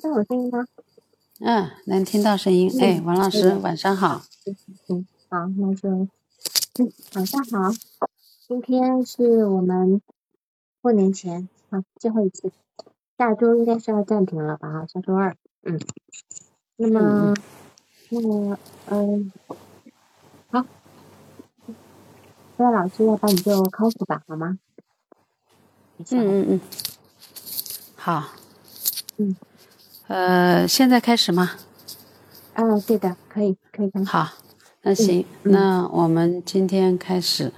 到我声音吗？嗯，能听到声音。哎，王老师，晚上好。嗯，好，那就，嗯，晚上好。今天是我们过年前啊最后一次，下周应该是要暂停了吧？下周二，嗯。那么，那么，嗯，好，那老师，要不你就开始吧，好吗？嗯嗯嗯。好。嗯。呃，现在开始吗？嗯，对的，可以，可以开始。好，那行，那我们今天开始，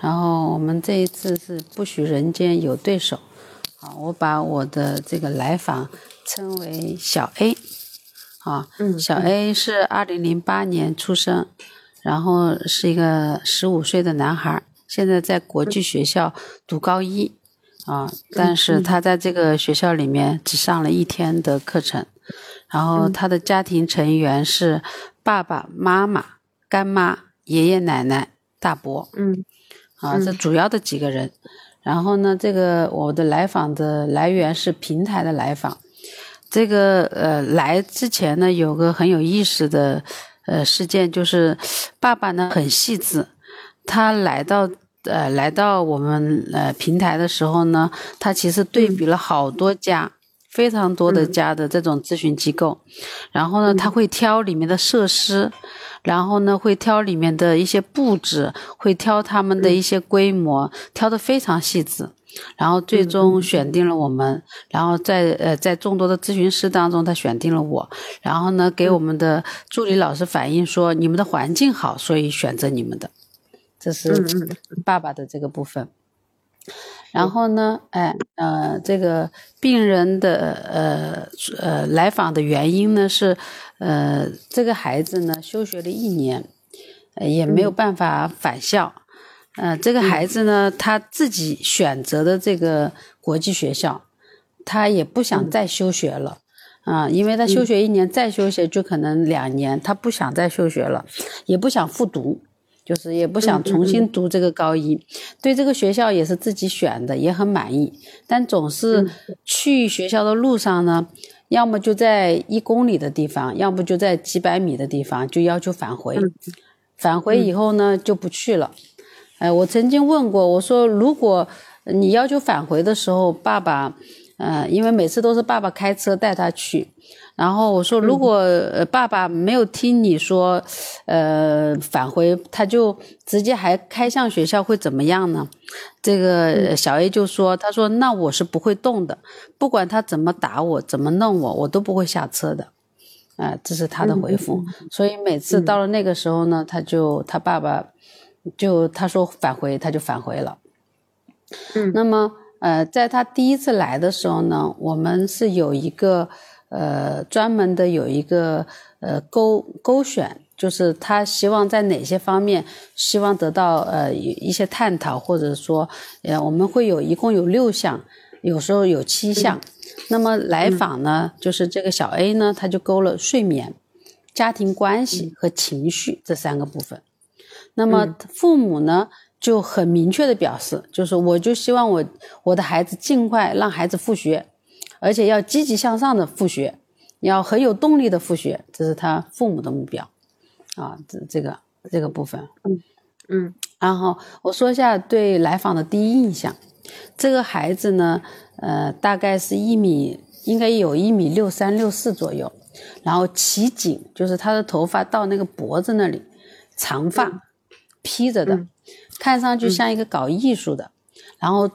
然后我们这一次是不许人间有对手。好，我把我的这个来访称为小 A。啊，嗯，小 A 是二零零八年出生，然后是一个十五岁的男孩，现在在国际学校读高一。啊，但是他在这个学校里面只上了一天的课程，然后他的家庭成员是爸爸妈妈、干妈、爷爷奶奶、大伯，嗯，啊，这主要的几个人。然后呢，这个我的来访的来源是平台的来访，这个呃来之前呢，有个很有意思的呃事件，就是爸爸呢很细致，他来到。呃，来到我们呃平台的时候呢，他其实对比了好多家，非常多的家的这种咨询机构，然后呢，他会挑里面的设施，然后呢，会挑里面的一些布置，会挑他们的一些规模，挑的非常细致，然后最终选定了我们，然后在呃在众多的咨询师当中，他选定了我，然后呢，给我们的助理老师反映说，你们的环境好，所以选择你们的。这是爸爸的这个部分，然后呢，哎，呃，这个病人的呃呃来访的原因呢是，呃，这个孩子呢休学了一年，也没有办法返校，呃，这个孩子呢他自己选择的这个国际学校，他也不想再休学了，啊，因为他休学一年再休学就可能两年，他不想再休学了，也不想复读。就是也不想重新读这个高一，对这个学校也是自己选的，也很满意。但总是去学校的路上呢，要么就在一公里的地方，要么就在几百米的地方，就要求返回。返回以后呢，就不去了。哎，我曾经问过，我说如果你要求返回的时候，爸爸，嗯，因为每次都是爸爸开车带他去。然后我说，如果爸爸没有听你说，呃，返回，他就直接还开向学校，会怎么样呢？这个小 A 就说，他说那我是不会动的，不管他怎么打我，怎么弄我，我都不会下车的。啊，这是他的回复。所以每次到了那个时候呢，他就他爸爸就他说返回，他就返回了。嗯，那么呃，在他第一次来的时候呢，我们是有一个。呃，专门的有一个呃勾勾选，就是他希望在哪些方面希望得到呃一些探讨，或者说呃我们会有一共有六项，有时候有七项。那么来访呢，就是这个小 A 呢，他就勾了睡眠、家庭关系和情绪这三个部分。那么父母呢就很明确的表示，就是我就希望我我的孩子尽快让孩子复学。而且要积极向上的复学，要很有动力的复学，这是他父母的目标，啊，这这个这个部分，嗯嗯，然后我说一下对来访的第一印象，这个孩子呢，呃，大概是一米，应该有一米六三六四左右，然后齐颈，就是他的头发到那个脖子那里，长发披着的，看上去像一个搞艺术的，然后。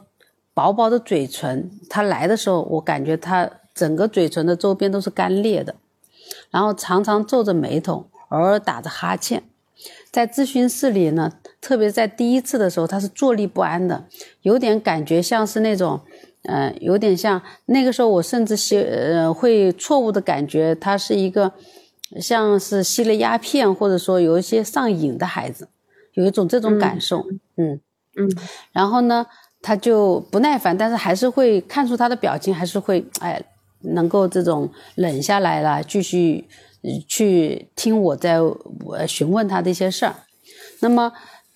薄薄的嘴唇，他来的时候，我感觉他整个嘴唇的周边都是干裂的，然后常常皱着眉头，偶尔打着哈欠。在咨询室里呢，特别在第一次的时候，他是坐立不安的，有点感觉像是那种，嗯，有点像那个时候，我甚至吸呃会错误的感觉他是一个像是吸了鸦片，或者说有一些上瘾的孩子，有一种这种感受，嗯嗯嗯，然后呢？他就不耐烦，但是还是会看出他的表情，还是会哎，能够这种冷下来了，继续去听我在询问他的一些事儿。那么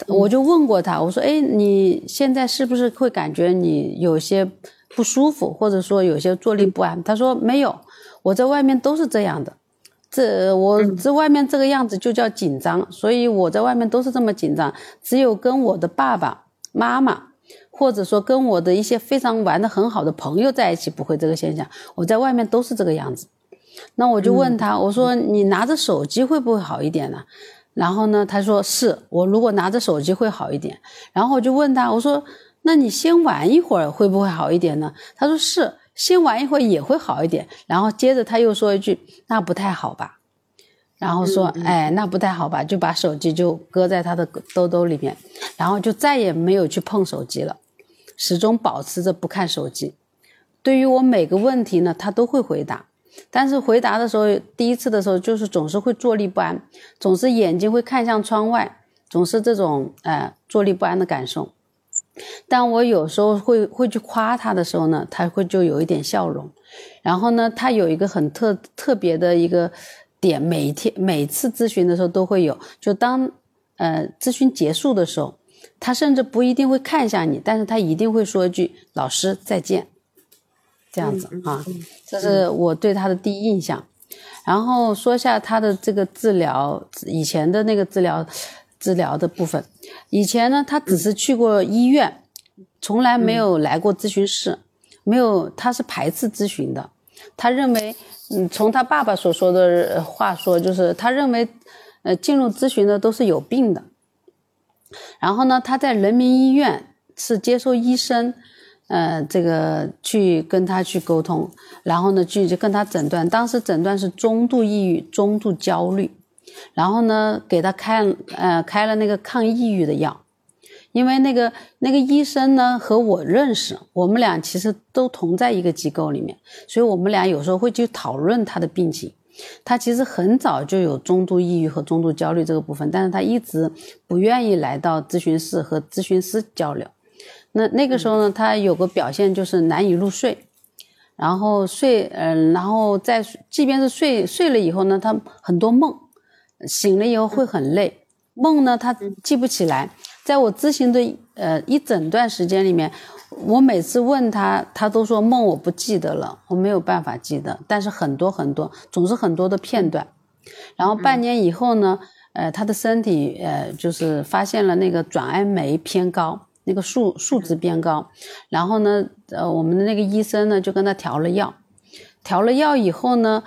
我就问过他，我说：“哎，你现在是不是会感觉你有些不舒服，或者说有些坐立不安？”他说：“没有，我在外面都是这样的，这我这外面这个样子就叫紧张，所以我在外面都是这么紧张，只有跟我的爸爸妈妈。或者说跟我的一些非常玩的很好的朋友在一起不会这个现象，我在外面都是这个样子。那我就问他，我说你拿着手机会不会好一点呢？然后呢，他说是我如果拿着手机会好一点。然后我就问他，我说那你先玩一会儿会不会好一点呢？他说是，先玩一会儿也会好一点。然后接着他又说一句，那不太好吧？然后说，哎，那不太好吧？就把手机就搁在他的兜兜里面，然后就再也没有去碰手机了。始终保持着不看手机，对于我每个问题呢，他都会回答。但是回答的时候，第一次的时候就是总是会坐立不安，总是眼睛会看向窗外，总是这种呃坐立不安的感受。但我有时候会会去夸他的时候呢，他会就有一点笑容。然后呢，他有一个很特特别的一个点，每天每次咨询的时候都会有，就当呃咨询结束的时候。他甚至不一定会看向你，但是他一定会说一句“老师再见”，这样子啊，这是我对他的第一印象。然后说一下他的这个治疗，以前的那个治疗治疗的部分。以前呢，他只是去过医院，从来没有来过咨询室，没有，他是排斥咨询的。他认为，嗯，从他爸爸所说的话说，就是他认为，呃，进入咨询的都是有病的。然后呢，他在人民医院是接受医生，呃，这个去跟他去沟通，然后呢，去跟他诊断，当时诊断是中度抑郁、中度焦虑，然后呢，给他开呃开了那个抗抑郁的药，因为那个那个医生呢和我认识，我们俩其实都同在一个机构里面，所以我们俩有时候会去讨论他的病情。他其实很早就有中度抑郁和中度焦虑这个部分，但是他一直不愿意来到咨询室和咨询师交流。那那个时候呢，他有个表现就是难以入睡，然后睡，嗯，然后在即便是睡睡了以后呢，他很多梦，醒了以后会很累，梦呢他记不起来。在我咨询的呃一整段时间里面。我每次问他，他都说梦我不记得了，我没有办法记得。但是很多很多，总是很多的片段。然后半年以后呢，呃，他的身体呃就是发现了那个转氨酶偏高，那个数数值偏高。然后呢，呃，我们的那个医生呢就跟他调了药，调了药以后呢，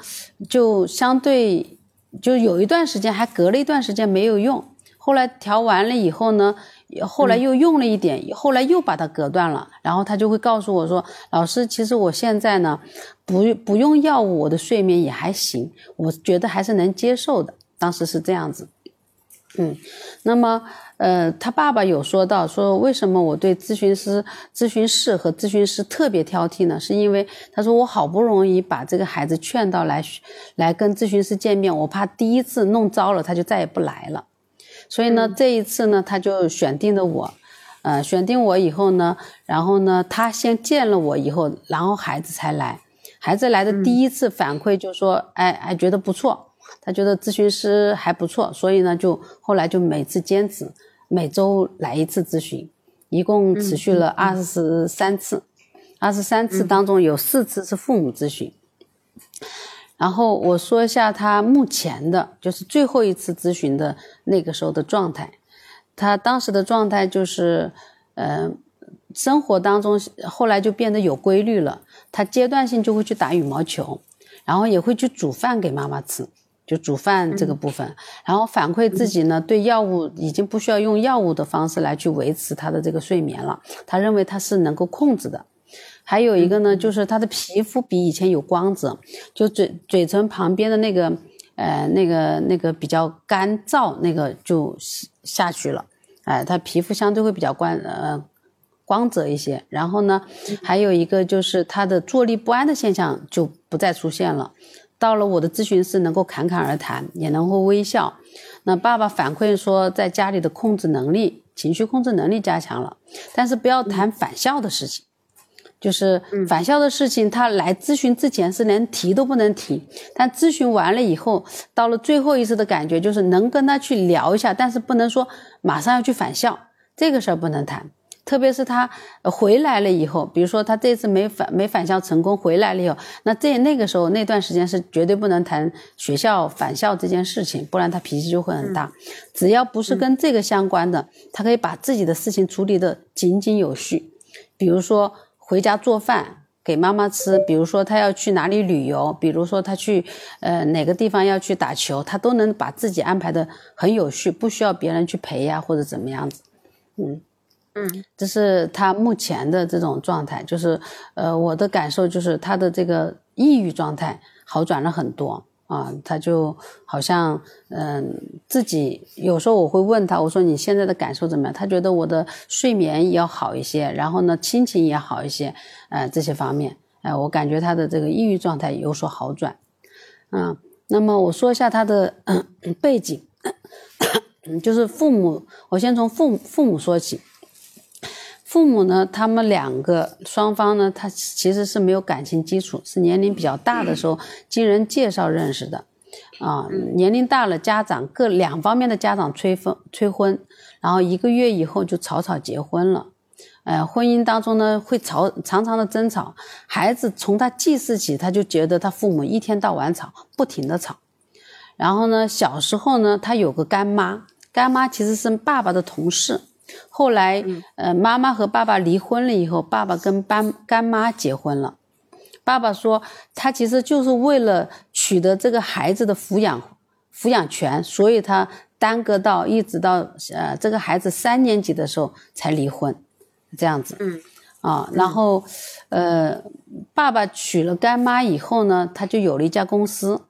就相对就有一段时间还隔了一段时间没有用。后来调完了以后呢。后来又用了一点，后来又把它隔断了，然后他就会告诉我说：“老师，其实我现在呢，不不用药物，我的睡眠也还行，我觉得还是能接受的。”当时是这样子，嗯，那么呃，他爸爸有说到说，为什么我对咨询师、咨询室和咨询师特别挑剔呢？是因为他说我好不容易把这个孩子劝到来来跟咨询师见面，我怕第一次弄糟了，他就再也不来了。所以呢，这一次呢，他就选定了我，呃，选定我以后呢，然后呢，他先见了我以后，然后孩子才来。孩子来的第一次反馈就说，哎，哎觉得不错，他觉得咨询师还不错，所以呢，就后来就每次坚持每周来一次咨询，一共持续了二十三次，二十三次当中有四次是父母咨询。然后我说一下他目前的，就是最后一次咨询的那个时候的状态。他当时的状态就是，呃，生活当中后来就变得有规律了。他阶段性就会去打羽毛球，然后也会去煮饭给妈妈吃，就煮饭这个部分。然后反馈自己呢，对药物已经不需要用药物的方式来去维持他的这个睡眠了。他认为他是能够控制的。还有一个呢，就是他的皮肤比以前有光泽，就嘴嘴唇旁边的那个，呃，那个那个比较干燥，那个就下去了，哎，他皮肤相对会比较光呃光泽一些。然后呢，还有一个就是他的坐立不安的现象就不再出现了。到了我的咨询室，能够侃侃而谈，也能够微笑。那爸爸反馈说，在家里的控制能力、情绪控制能力加强了，但是不要谈返校的事情。就是返校的事情，他来咨询之前是连提都不能提，但咨询完了以后，到了最后一次的感觉就是能跟他去聊一下，但是不能说马上要去返校，这个事儿不能谈。特别是他回来了以后，比如说他这次没返没返校成功，回来了以后，那这那个时候那段时间是绝对不能谈学校返校这件事情，不然他脾气就会很大。只要不是跟这个相关的，他可以把自己的事情处理的井井有序。比如说回家做饭给妈妈吃，比如说他要去哪里旅游，比如说他去呃哪个地方要去打球，他都能把自己安排的很有序，不需要别人去陪呀或者怎么样子，嗯。嗯，这是他目前的这种状态，就是呃，我的感受就是他的这个抑郁状态好转了很多啊，他就好像嗯，自己有时候我会问他，我说你现在的感受怎么样？他觉得我的睡眠要好一些，然后呢，心情也好一些，呃，这些方面，哎，我感觉他的这个抑郁状态有所好转，嗯，那么我说一下他的背景，就是父母，我先从父父母说起。父母呢，他们两个双方呢，他其实是没有感情基础，是年龄比较大的时候经人介绍认识的，啊，年龄大了，家长各两方面的家长催婚催婚，然后一个月以后就草草结婚了，呃，婚姻当中呢会吵常常的争吵，孩子从他记事起，他就觉得他父母一天到晚吵，不停的吵，然后呢，小时候呢，他有个干妈，干妈其实是爸爸的同事。后来，呃，妈妈和爸爸离婚了以后，爸爸跟干干妈结婚了。爸爸说，他其实就是为了取得这个孩子的抚养抚养权，所以他耽搁到一直到呃这个孩子三年级的时候才离婚，这样子。嗯，啊，然后，呃，爸爸娶了干妈以后呢，他就有了一家公司。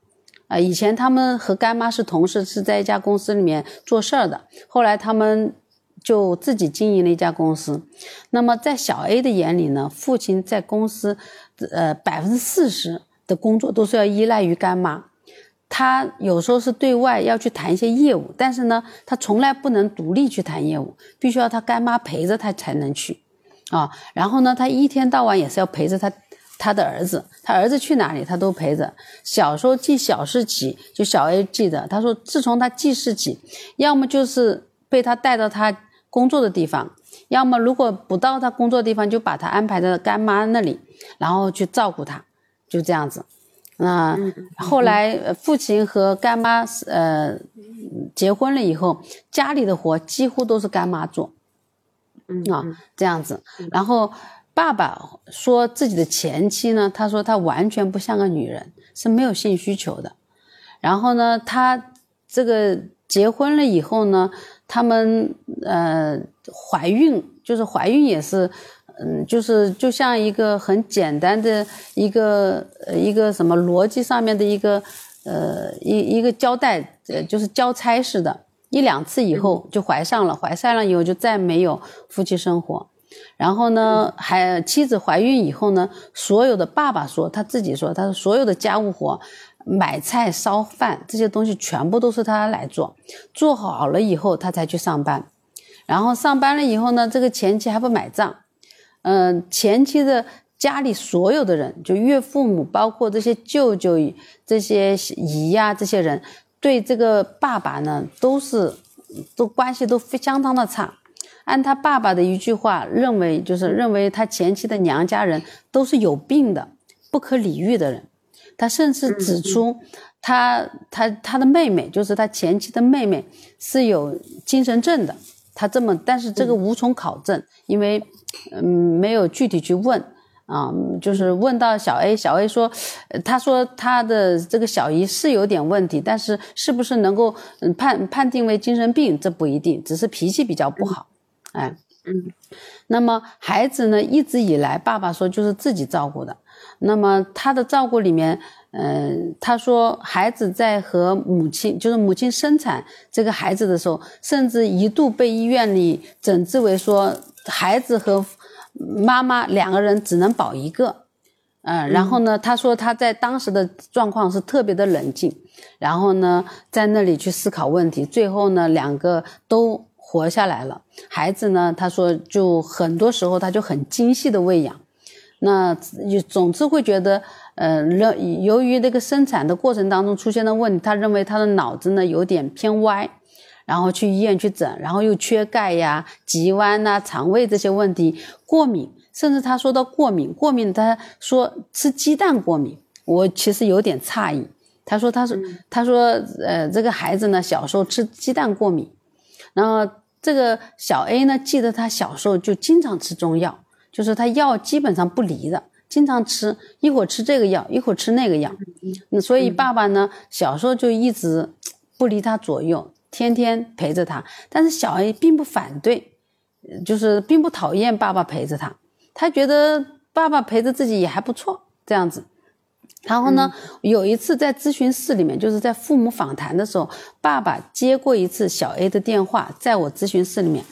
啊，以前他们和干妈是同事，是在一家公司里面做事儿的。后来他们。就自己经营了一家公司，那么在小 A 的眼里呢，父亲在公司，呃，百分之四十的工作都是要依赖于干妈，他有时候是对外要去谈一些业务，但是呢，他从来不能独立去谈业务，必须要他干妈陪着他才能去，啊，然后呢，他一天到晚也是要陪着他他的儿子，他儿子去哪里他都陪着。小时候记小事起，就小 A 记得，他说自从他记事起，要么就是被他带到他。工作的地方，要么如果不到他工作地方，就把他安排在干妈那里，然后去照顾他，就这样子。那后来父亲和干妈呃结婚了以后，家里的活几乎都是干妈做，啊这样子。然后爸爸说自己的前妻呢，他说他完全不像个女人，是没有性需求的。然后呢，他这个结婚了以后呢。他们呃怀孕就是怀孕也是，嗯，就是就像一个很简单的一个呃一个什么逻辑上面的一个呃一一个交代，呃就是交差似的，一两次以后就怀上了，怀上了以后就再没有夫妻生活，然后呢还妻子怀孕以后呢，所有的爸爸说他自己说，他说所有的家务活。买菜、烧饭这些东西全部都是他来做，做好了以后他才去上班，然后上班了以后呢，这个前妻还不买账，嗯，前妻的家里所有的人，就岳父母，包括这些舅舅、这些姨呀，这些人，对这个爸爸呢，都是都关系都非相当的差。按他爸爸的一句话，认为就是认为他前妻的娘家人都是有病的、不可理喻的人。他甚至指出，他他他的妹妹，就是他前妻的妹妹，是有精神症的。他这么，但是这个无从考证，因为嗯没有具体去问啊。就是问到小 A，小 A 说，他说他的这个小姨是有点问题，但是是不是能够判判定为精神病，这不一定，只是脾气比较不好。哎，嗯，那么孩子呢，一直以来爸爸说就是自己照顾的。那么他的照顾里面，嗯，他说孩子在和母亲，就是母亲生产这个孩子的时候，甚至一度被医院里诊治为说孩子和妈妈两个人只能保一个，嗯，然后呢，他说他在当时的状况是特别的冷静，然后呢，在那里去思考问题，最后呢，两个都活下来了。孩子呢，他说就很多时候他就很精细的喂养。那也总之会觉得，呃，认由于这个生产的过程当中出现的问题，他认为他的脑子呢有点偏歪，然后去医院去诊，然后又缺钙呀、脊弯呐、肠胃这些问题，过敏，甚至他说到过敏，过敏他说吃鸡蛋过敏，我其实有点诧异。他说他说他说呃这个孩子呢小时候吃鸡蛋过敏，然后这个小 A 呢记得他小时候就经常吃中药，就是他药基本上不离的。经常吃，一会儿吃这个药，一会儿吃那个药，那所以爸爸呢，小时候就一直不离他左右，天天陪着他。但是小 A 并不反对，就是并不讨厌爸爸陪着他，他觉得爸爸陪着自己也还不错，这样子。然后呢，有一次在咨询室里面，就是在父母访谈的时候，爸爸接过一次小 A 的电话，在我咨询室里面，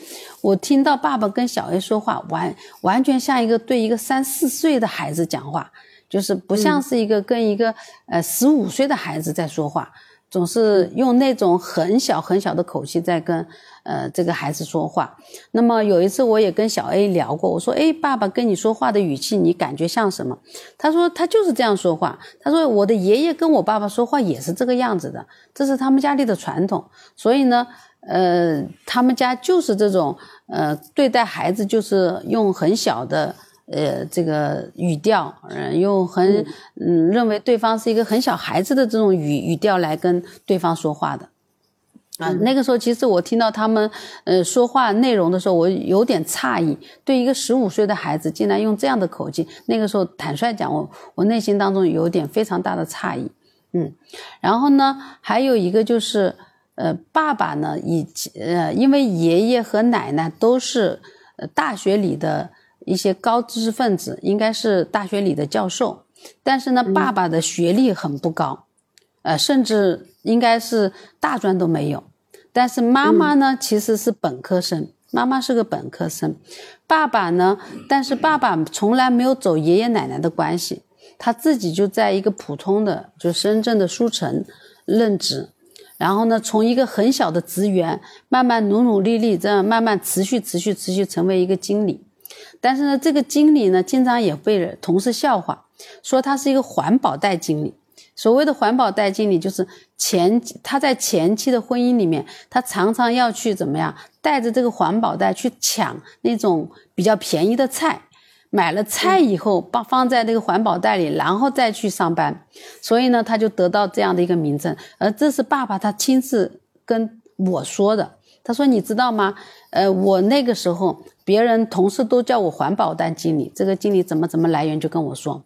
我听到爸爸跟小 A 说话，完完全像一个对一个三四岁的孩子讲话，就是不像是一个跟一个呃十五岁的孩子在说话。总是用那种很小很小的口气在跟呃这个孩子说话。那么有一次我也跟小 A 聊过，我说：“哎，爸爸跟你说话的语气，你感觉像什么？”他说：“他就是这样说话。”他说：“我的爷爷跟我爸爸说话也是这个样子的，这是他们家里的传统。所以呢，呃，他们家就是这种呃对待孩子就是用很小的。”呃，这个语调，嗯，用很，嗯，认为对方是一个很小孩子的这种语语调来跟对方说话的，啊，那个时候其实我听到他们，呃，说话内容的时候，我有点诧异，对一个十五岁的孩子竟然用这样的口气，那个时候坦率讲，我我内心当中有点非常大的诧异，嗯，然后呢，还有一个就是，呃，爸爸呢，以呃，因为爷爷和奶奶都是呃大学里的。一些高知识分子应该是大学里的教授，但是呢，爸爸的学历很不高，呃，甚至应该是大专都没有。但是妈妈呢，其实是本科生，妈妈是个本科生。爸爸呢，但是爸爸从来没有走爷爷奶奶的关系，他自己就在一个普通的就深圳的书城任职，然后呢，从一个很小的职员，慢慢努努力力，这样慢慢持续持续持续成为一个经理。但是呢，这个经理呢，经常也被同事笑话，说他是一个环保袋经理。所谓的环保袋经理，就是前他在前期的婚姻里面，他常常要去怎么样，带着这个环保袋去抢那种比较便宜的菜，买了菜以后放放在那个环保袋里，然后再去上班。所以呢，他就得到这样的一个名称。而这是爸爸他亲自跟我说的。他说：“你知道吗？呃，我那个时候，别人同事都叫我环保单经理。这个经理怎么怎么来源就跟我说。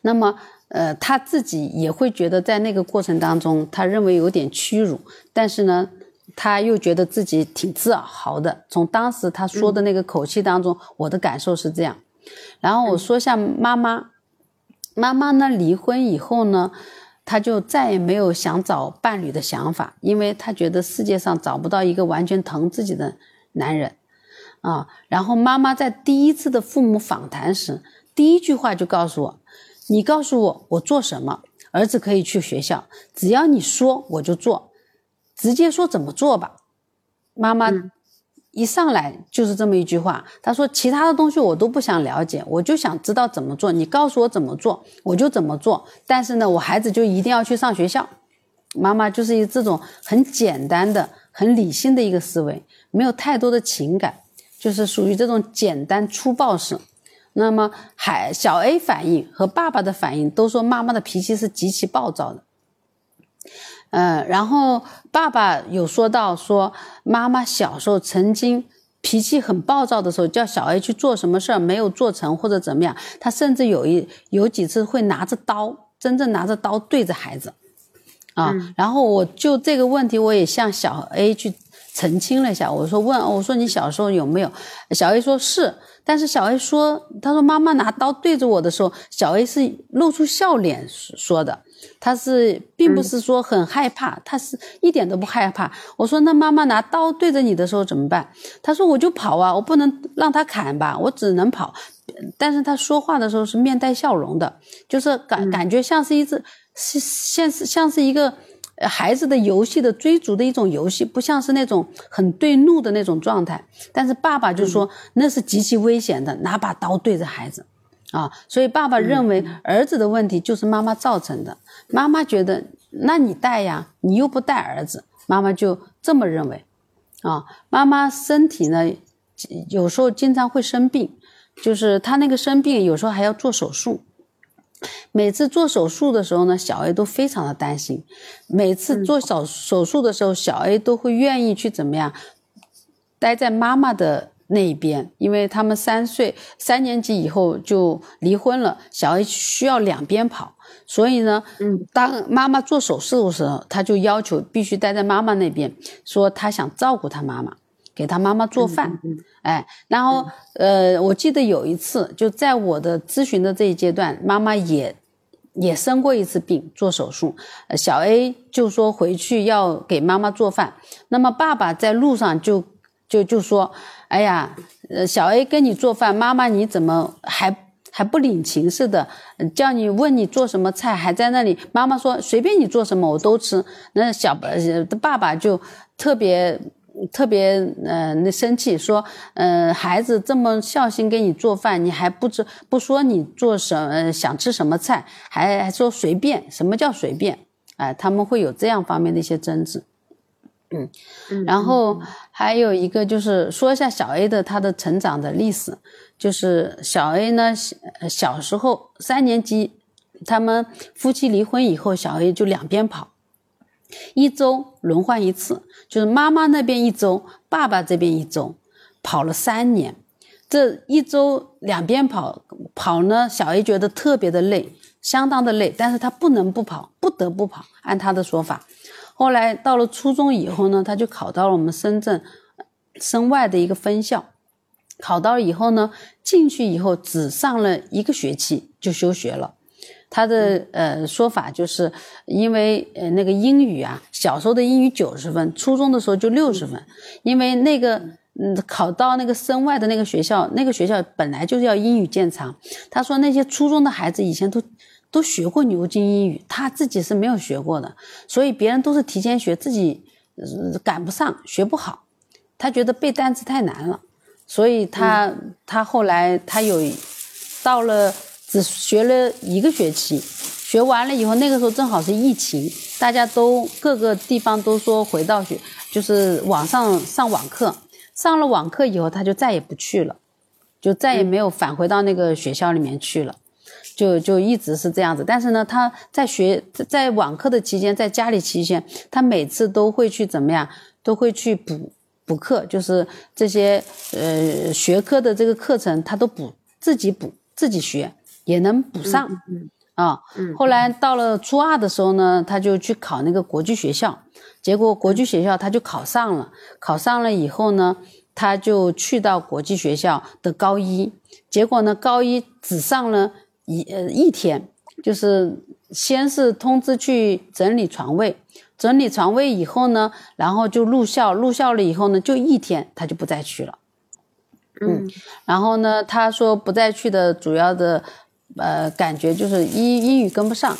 那么，呃，他自己也会觉得在那个过程当中，他认为有点屈辱，但是呢，他又觉得自己挺自豪的。从当时他说的那个口气当中，我的感受是这样。然后我说一下妈妈，妈妈呢离婚以后呢。”他就再也没有想找伴侣的想法，因为他觉得世界上找不到一个完全疼自己的男人，啊。然后妈妈在第一次的父母访谈时，第一句话就告诉我：“你告诉我我做什么，儿子可以去学校，只要你说我就做，直接说怎么做吧。”妈妈。一上来就是这么一句话，她说其他的东西我都不想了解，我就想知道怎么做，你告诉我怎么做，我就怎么做。但是呢，我孩子就一定要去上学校。妈妈就是一这种很简单的、很理性的一个思维，没有太多的情感，就是属于这种简单粗暴式。那么，海小 A 反应和爸爸的反应都说妈妈的脾气是极其暴躁的。嗯，然后爸爸有说到说，妈妈小时候曾经脾气很暴躁的时候，叫小 A 去做什么事儿没有做成或者怎么样，他甚至有一有几次会拿着刀，真正拿着刀对着孩子，啊，然后我就这个问题我也向小 A 去澄清了一下，我说问我说你小时候有没有？小 A 说是，但是小 A 说他说妈妈拿刀对着我的时候，小 A 是露出笑脸说的。他是并不是说很害怕，他是一点都不害怕。我说那妈妈拿刀对着你的时候怎么办？他说我就跑啊，我不能让他砍吧，我只能跑。但是他说话的时候是面带笑容的，就是感感觉像是一只是像是像是一个孩子的游戏的追逐的一种游戏，不像是那种很对怒的那种状态。但是爸爸就说那是极其危险的，拿把刀对着孩子。啊，所以爸爸认为儿子的问题就是妈妈造成的。妈妈觉得，那你带呀，你又不带儿子，妈妈就这么认为，啊，妈妈身体呢，有时候经常会生病，就是她那个生病，有时候还要做手术。每次做手术的时候呢，小 A 都非常的担心。每次做手手术的时候，小 A 都会愿意去怎么样，待在妈妈的那一边，因为他们三岁三年级以后就离婚了，小 A 需要两边跑，所以呢，嗯，当妈妈做手术的时候，他就要求必须待在妈妈那边，说他想照顾他妈妈。给他妈妈做饭，哎，然后呃，我记得有一次，就在我的咨询的这一阶段，妈妈也也生过一次病，做手术，小 A 就说回去要给妈妈做饭，那么爸爸在路上就就就说，哎呀，呃，小 A 跟你做饭，妈妈你怎么还还不领情似的，叫你问你做什么菜，还在那里，妈妈说随便你做什么我都吃，那小 呃爸爸就特别。特别呃，那生气说，呃，孩子这么孝心给你做饭，你还不知不说你做什想吃什么菜，还还说随便，什么叫随便？哎，他们会有这样方面的一些争执，嗯，然后还有一个就是说一下小 A 的他的成长的历史，就是小 A 呢小时候三年级，他们夫妻离婚以后，小 A 就两边跑。一周轮换一次，就是妈妈那边一周，爸爸这边一周，跑了三年。这一周两边跑跑呢，小 A 觉得特别的累，相当的累，但是他不能不跑，不得不跑。按他的说法，后来到了初中以后呢，他就考到了我们深圳深外的一个分校。考到了以后呢，进去以后只上了一个学期就休学了。他的呃说法就是，因为呃那个英语啊，小时候的英语九十分，初中的时候就六十分，因为那个嗯考到那个深外的那个学校，那个学校本来就是要英语见长。他说那些初中的孩子以前都都学过牛津英语，他自己是没有学过的，所以别人都是提前学，自己赶不上，学不好。他觉得背单词太难了，所以他他后来他有到了。只学了一个学期，学完了以后，那个时候正好是疫情，大家都各个地方都说回到学，就是网上上网课。上了网课以后，他就再也不去了，就再也没有返回到那个学校里面去了，就就一直是这样子。但是呢，他在学在网课的期间，在家里期间，他每次都会去怎么样，都会去补补课，就是这些呃学科的这个课程，他都补自己补自己学。也能补上，嗯啊，后来到了初二的时候呢，他就去考那个国际学校，结果国际学校他就考上了，考上了以后呢，他就去到国际学校的高一，结果呢，高一只上了一呃一天，就是先是通知去整理床位，整理床位以后呢，然后就入校，入校了以后呢，就一天他就不再去了，嗯，然后呢，他说不再去的主要的。呃，感觉就是英英语跟不上。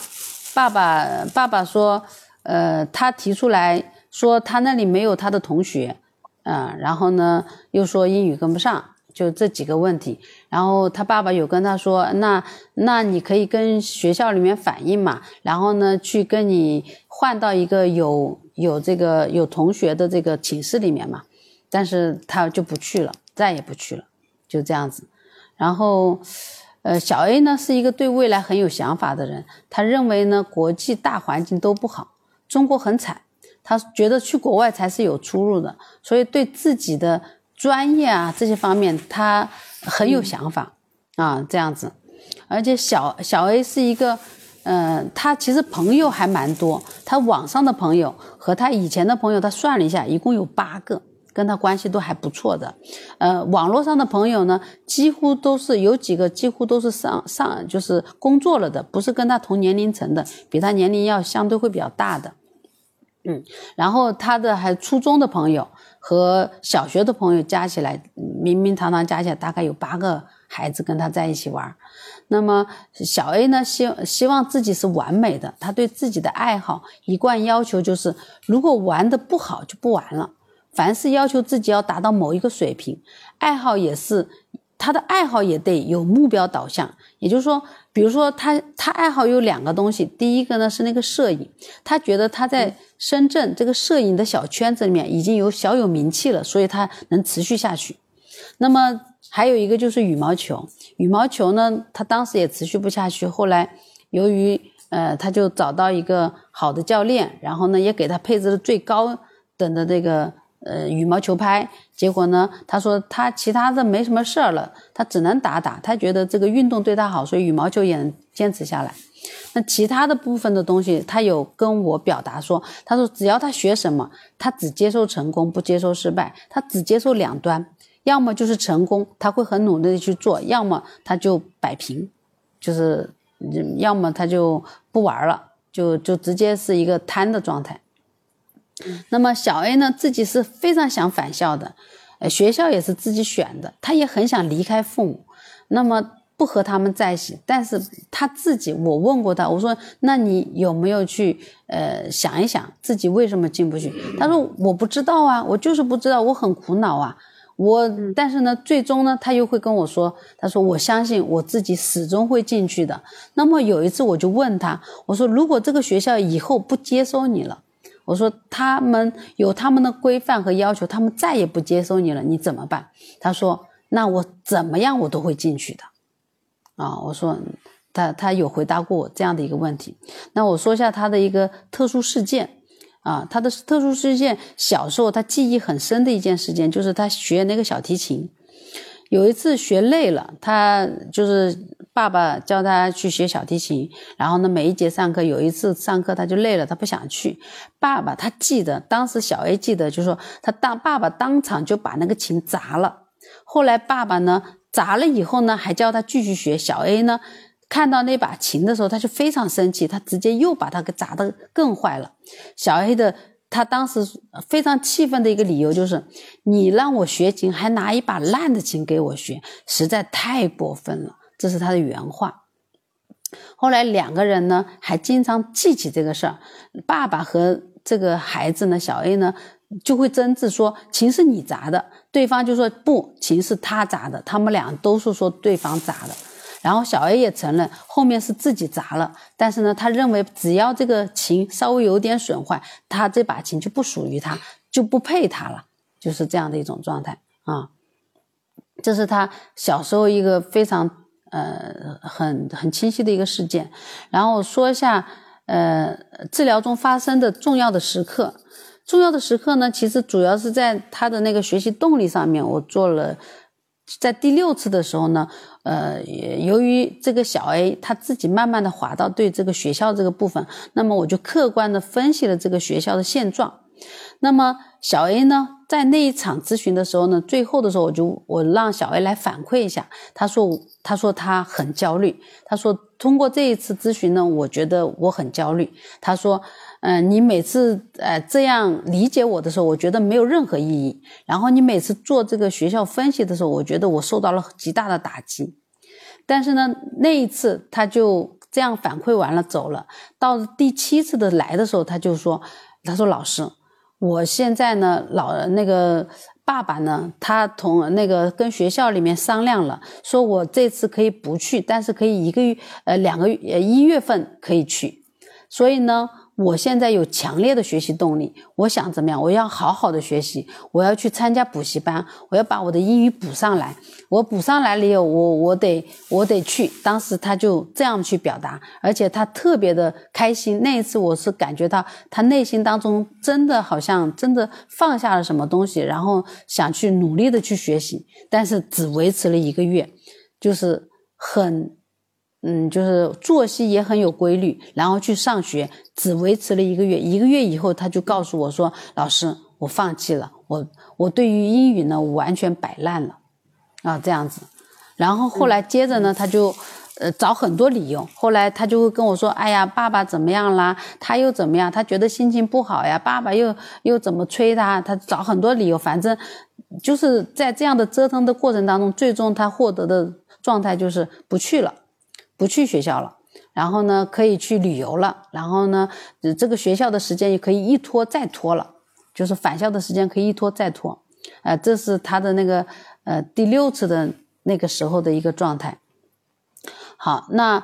爸爸爸爸说，呃，他提出来说他那里没有他的同学，嗯，然后呢又说英语跟不上，就这几个问题。然后他爸爸有跟他说，那那你可以跟学校里面反映嘛，然后呢去跟你换到一个有有这个有同学的这个寝室里面嘛。但是他就不去了，再也不去了，就这样子。然后。呃，小 A 呢是一个对未来很有想法的人，他认为呢国际大环境都不好，中国很惨，他觉得去国外才是有出路的，所以对自己的专业啊这些方面他很有想法啊这样子，而且小小 A 是一个，嗯，他其实朋友还蛮多，他网上的朋友和他以前的朋友，他算了一下，一共有八个。跟他关系都还不错的，呃，网络上的朋友呢，几乎都是有几个几乎都是上上就是工作了的，不是跟他同年龄层的，比他年龄要相对会比较大的，嗯，然后他的还初中的朋友和小学的朋友加起来，明明堂堂加起来大概有八个孩子跟他在一起玩，那么小 A 呢，希希望自己是完美的，他对自己的爱好一贯要求就是，如果玩的不好就不玩了。凡是要求自己要达到某一个水平，爱好也是他的爱好也得有目标导向。也就是说，比比如说他他爱好有两个东西，第一个呢是那个摄影，他觉得他在深圳这个摄影的小圈子里面已经有小有名气了，所以他能持续下去。那么还有一个就是羽毛球，羽毛球呢，他当时也持续不下去，后来由于呃他就找到一个好的教练，然后呢也给他配置了最高等的这个。呃，羽毛球拍，结果呢？他说他其他的没什么事儿了，他只能打打。他觉得这个运动对他好，所以羽毛球也能坚持下来。那其他的部分的东西，他有跟我表达说，他说只要他学什么，他只接受成功，不接受失败，他只接受两端，要么就是成功，他会很努力的去做；要么他就摆平，就是要么他就不玩了，就就直接是一个瘫的状态。那么小 A 呢，自己是非常想返校的，呃，学校也是自己选的，他也很想离开父母，那么不和他们在一起。但是他自己，我问过他，我说，那你有没有去呃想一想自己为什么进不去？他说我不知道啊，我就是不知道，我很苦恼啊。我但是呢，最终呢，他又会跟我说，他说我相信我自己始终会进去的。那么有一次我就问他，我说如果这个学校以后不接收你了？我说他们有他们的规范和要求，他们再也不接收你了，你怎么办？他说：“那我怎么样我都会进去的。”啊，我说他他有回答过我这样的一个问题。那我说一下他的一个特殊事件啊，他的特殊事件，小时候他记忆很深的一件事件，就是他学那个小提琴，有一次学累了，他就是。爸爸叫他去学小提琴，然后呢，每一节上课，有一次上课他就累了，他不想去。爸爸他记得，当时小 A 记得，就说他当爸爸当场就把那个琴砸了。后来爸爸呢砸了以后呢，还叫他继续学。小 A 呢看到那把琴的时候，他就非常生气，他直接又把它给砸得更坏了。小 A 的他当时非常气愤的一个理由就是，你让我学琴，还拿一把烂的琴给我学，实在太过分了。这是他的原话。后来两个人呢，还经常记起这个事儿。爸爸和这个孩子呢，小 A 呢，就会争执说琴是你砸的，对方就说不，琴是他砸的。他们俩都是说对方砸的。然后小 A 也承认后面是自己砸了，但是呢，他认为只要这个琴稍微有点损坏，他这把琴就不属于他，就不配他了，就是这样的一种状态啊。这是他小时候一个非常。呃，很很清晰的一个事件，然后说一下，呃，治疗中发生的重要的时刻，重要的时刻呢，其实主要是在他的那个学习动力上面，我做了，在第六次的时候呢，呃，由于这个小 A 他自己慢慢的滑到对这个学校这个部分，那么我就客观的分析了这个学校的现状。那么小 A 呢，在那一场咨询的时候呢，最后的时候我就我让小 A 来反馈一下，他说他说他很焦虑，他说通过这一次咨询呢，我觉得我很焦虑。他说，嗯，你每次呃这样理解我的时候，我觉得没有任何意义。然后你每次做这个学校分析的时候，我觉得我受到了极大的打击。但是呢，那一次他就这样反馈完了走了。到第七次的来的时候，他就说，他说老师。我现在呢，老那个爸爸呢，他同那个跟学校里面商量了，说我这次可以不去，但是可以一个月呃两个月呃一月份可以去，所以呢。我现在有强烈的学习动力，我想怎么样？我要好好的学习，我要去参加补习班，我要把我的英语补上来。我补上来了以后，我我得我得去。当时他就这样去表达，而且他特别的开心。那一次我是感觉到他内心当中真的好像真的放下了什么东西，然后想去努力的去学习，但是只维持了一个月，就是很。嗯，就是作息也很有规律，然后去上学，只维持了一个月。一个月以后，他就告诉我说：“老师，我放弃了，我我对于英语呢完全摆烂了，啊，这样子。”然后后来接着呢，他就呃找很多理由。后来他就会跟我说：“哎呀，爸爸怎么样啦？他又怎么样？他觉得心情不好呀。爸爸又又怎么催他？他找很多理由。反正就是在这样的折腾的过程当中，最终他获得的状态就是不去了。”不去学校了，然后呢，可以去旅游了，然后呢，这个学校的时间也可以一拖再拖了，就是返校的时间可以一拖再拖，呃，这是他的那个呃第六次的那个时候的一个状态。好，那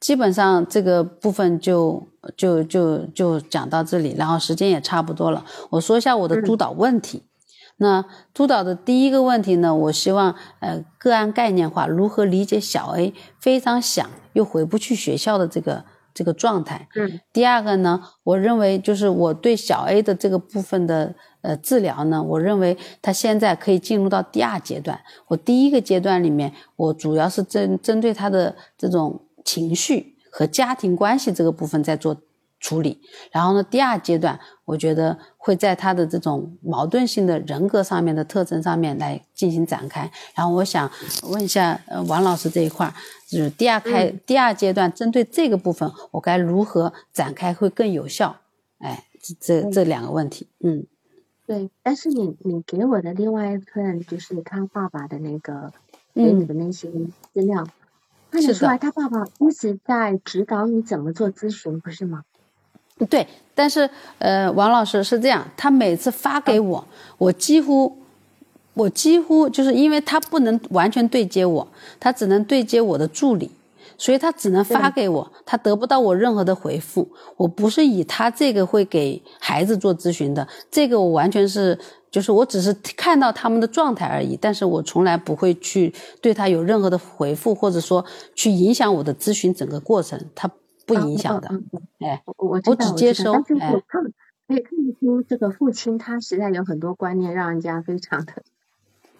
基本上这个部分就就就就讲到这里，然后时间也差不多了。我说一下我的督导问题。那督导的第一个问题呢，我希望呃个案概念化，如何理解小 A 非常想又回不去学校的这个这个状态。嗯。第二个呢，我认为就是我对小 A 的这个部分的呃治疗呢，我认为他现在可以进入到第二阶段。我第一个阶段里面，我主要是针针对他的这种情绪和家庭关系这个部分在做。处理，然后呢？第二阶段，我觉得会在他的这种矛盾性的人格上面的特征上面来进行展开。然后我想问一下，呃，王老师这一块，就是第二开第二阶段，针对这个部分，我该如何展开会更有效？哎，这这这两个问题，嗯，对。但是你你给我的另外一份就是他爸爸的那个给你的那些资料，看得出来他爸爸一直在指导你怎么做咨询，不是吗？对，但是呃，王老师是这样，他每次发给我，我几乎，我几乎就是因为他不能完全对接我，他只能对接我的助理，所以他只能发给我，他得不到我任何的回复。我不是以他这个会给孩子做咨询的，这个我完全是，就是我只是看到他们的状态而已，但是我从来不会去对他有任何的回复，或者说去影响我的咨询整个过程，他。不影响的，哎，我我只接收，但是我看可以看得出这个父亲他实在有很多观念让人家非常的，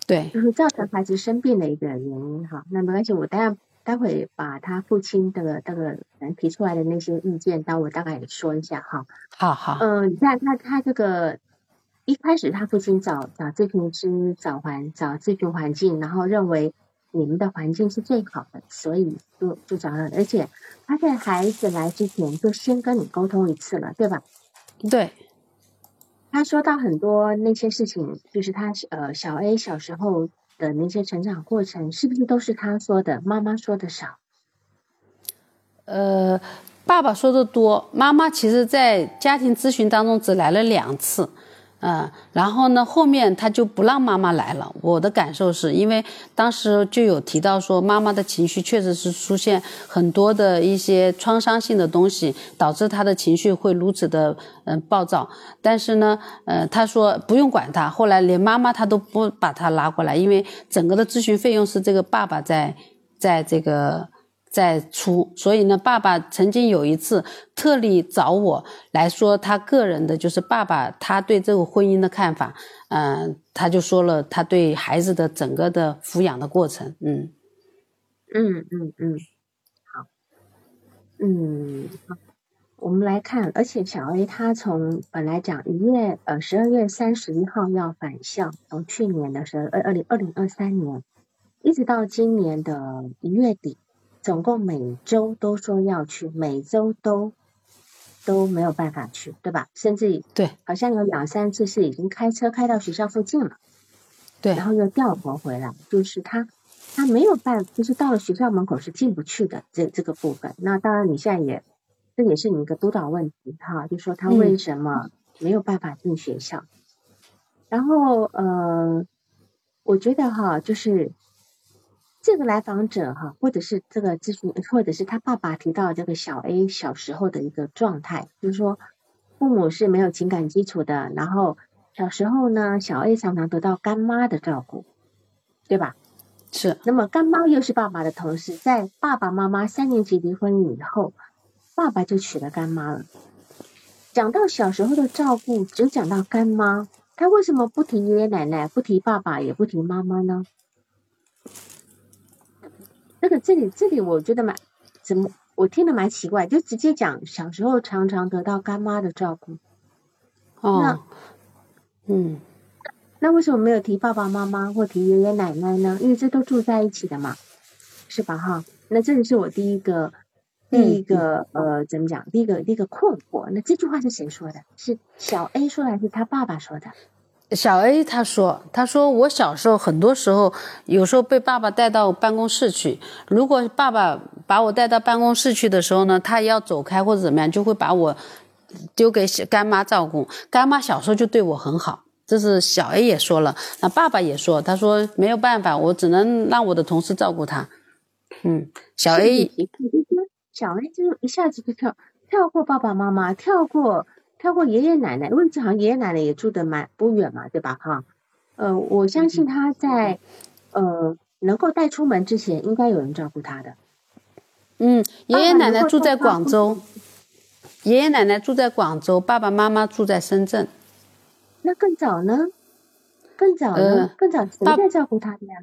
对，就是造成孩子生病的一个原因哈。那没关系，我待待会把他父亲的这个人提出来的那些意见，待我大概也说一下哈。好好，嗯，你看他他这个一开始他父亲找找咨询师找环找咨询环境，然后认为。你们的环境是最好的，所以就就找了。而且他在孩子来之前就先跟你沟通一次了，对吧？对。他说到很多那些事情，就是他呃小 A 小时候的那些成长过程，是不是都是他说的？妈妈说的少？呃，爸爸说的多。妈妈其实，在家庭咨询当中只来了两次。嗯，然后呢，后面他就不让妈妈来了。我的感受是因为当时就有提到说，妈妈的情绪确实是出现很多的一些创伤性的东西，导致他的情绪会如此的嗯暴躁。但是呢，呃，他说不用管他。后来连妈妈他都不把他拉过来，因为整个的咨询费用是这个爸爸在在这个。在出，所以呢，爸爸曾经有一次特地找我来说他个人的，就是爸爸他对这个婚姻的看法，嗯，他就说了他对孩子的整个的抚养的过程，嗯，嗯嗯嗯，好，嗯，我们来看，而且小 A 他从本来讲一月呃十二月三十一号要返校，从去年的十二二零二零二三年，一直到今年的一月底。总共每周都说要去，每周都都没有办法去，对吧？甚至对，好像有两三次是已经开车开到学校附近了，对，然后又掉头回来，就是他他没有办，就是到了学校门口是进不去的这这个部分。那当然，你现在也这也是你一个督导问题哈，就说他为什么没有办法进学校？然后呃，我觉得哈，就是。这个来访者哈，或者是这个咨询，或者是他爸爸提到这个小 A 小时候的一个状态，就是说父母是没有情感基础的，然后小时候呢，小 A 常常得到干妈的照顾，对吧？是。那么干妈又是爸爸的同事，在爸爸妈妈三年级离婚以后，爸爸就娶了干妈了。讲到小时候的照顾，只讲到干妈，他为什么不提爷爷奶奶，不提爸爸，也不提妈妈呢？这个这里这里我觉得蛮怎么我听得蛮奇怪，就直接讲小时候常常得到干妈的照顾。哦，嗯，那为什么没有提爸爸妈妈或提爷爷奶奶呢？因为这都住在一起的嘛，是吧？哈，那这里是我第一个第一个呃怎么讲？第一个第一个困惑。那这句话是谁说的？是小 A 说的还是他爸爸说的？小 A 他说：“他说我小时候很多时候，有时候被爸爸带到办公室去。如果爸爸把我带到办公室去的时候呢，他要走开或者怎么样，就会把我丢给干妈照顾。干妈小时候就对我很好。这是小 A 也说了，那爸爸也说，他说没有办法，我只能让我的同事照顾他。嗯，小 A，小 A 就一下子就跳跳过爸爸妈妈，跳过跳过爷爷奶奶，因为好像爷爷奶奶也住的蛮不远嘛，对吧？哈，呃，我相信他在呃能够带出门之前，应该有人照顾他的。嗯，爷爷奶奶住在广州，爷爷奶奶住在广州，爸爸妈妈住在深圳。那更早呢？更早呢？更早谁在照顾他的呀？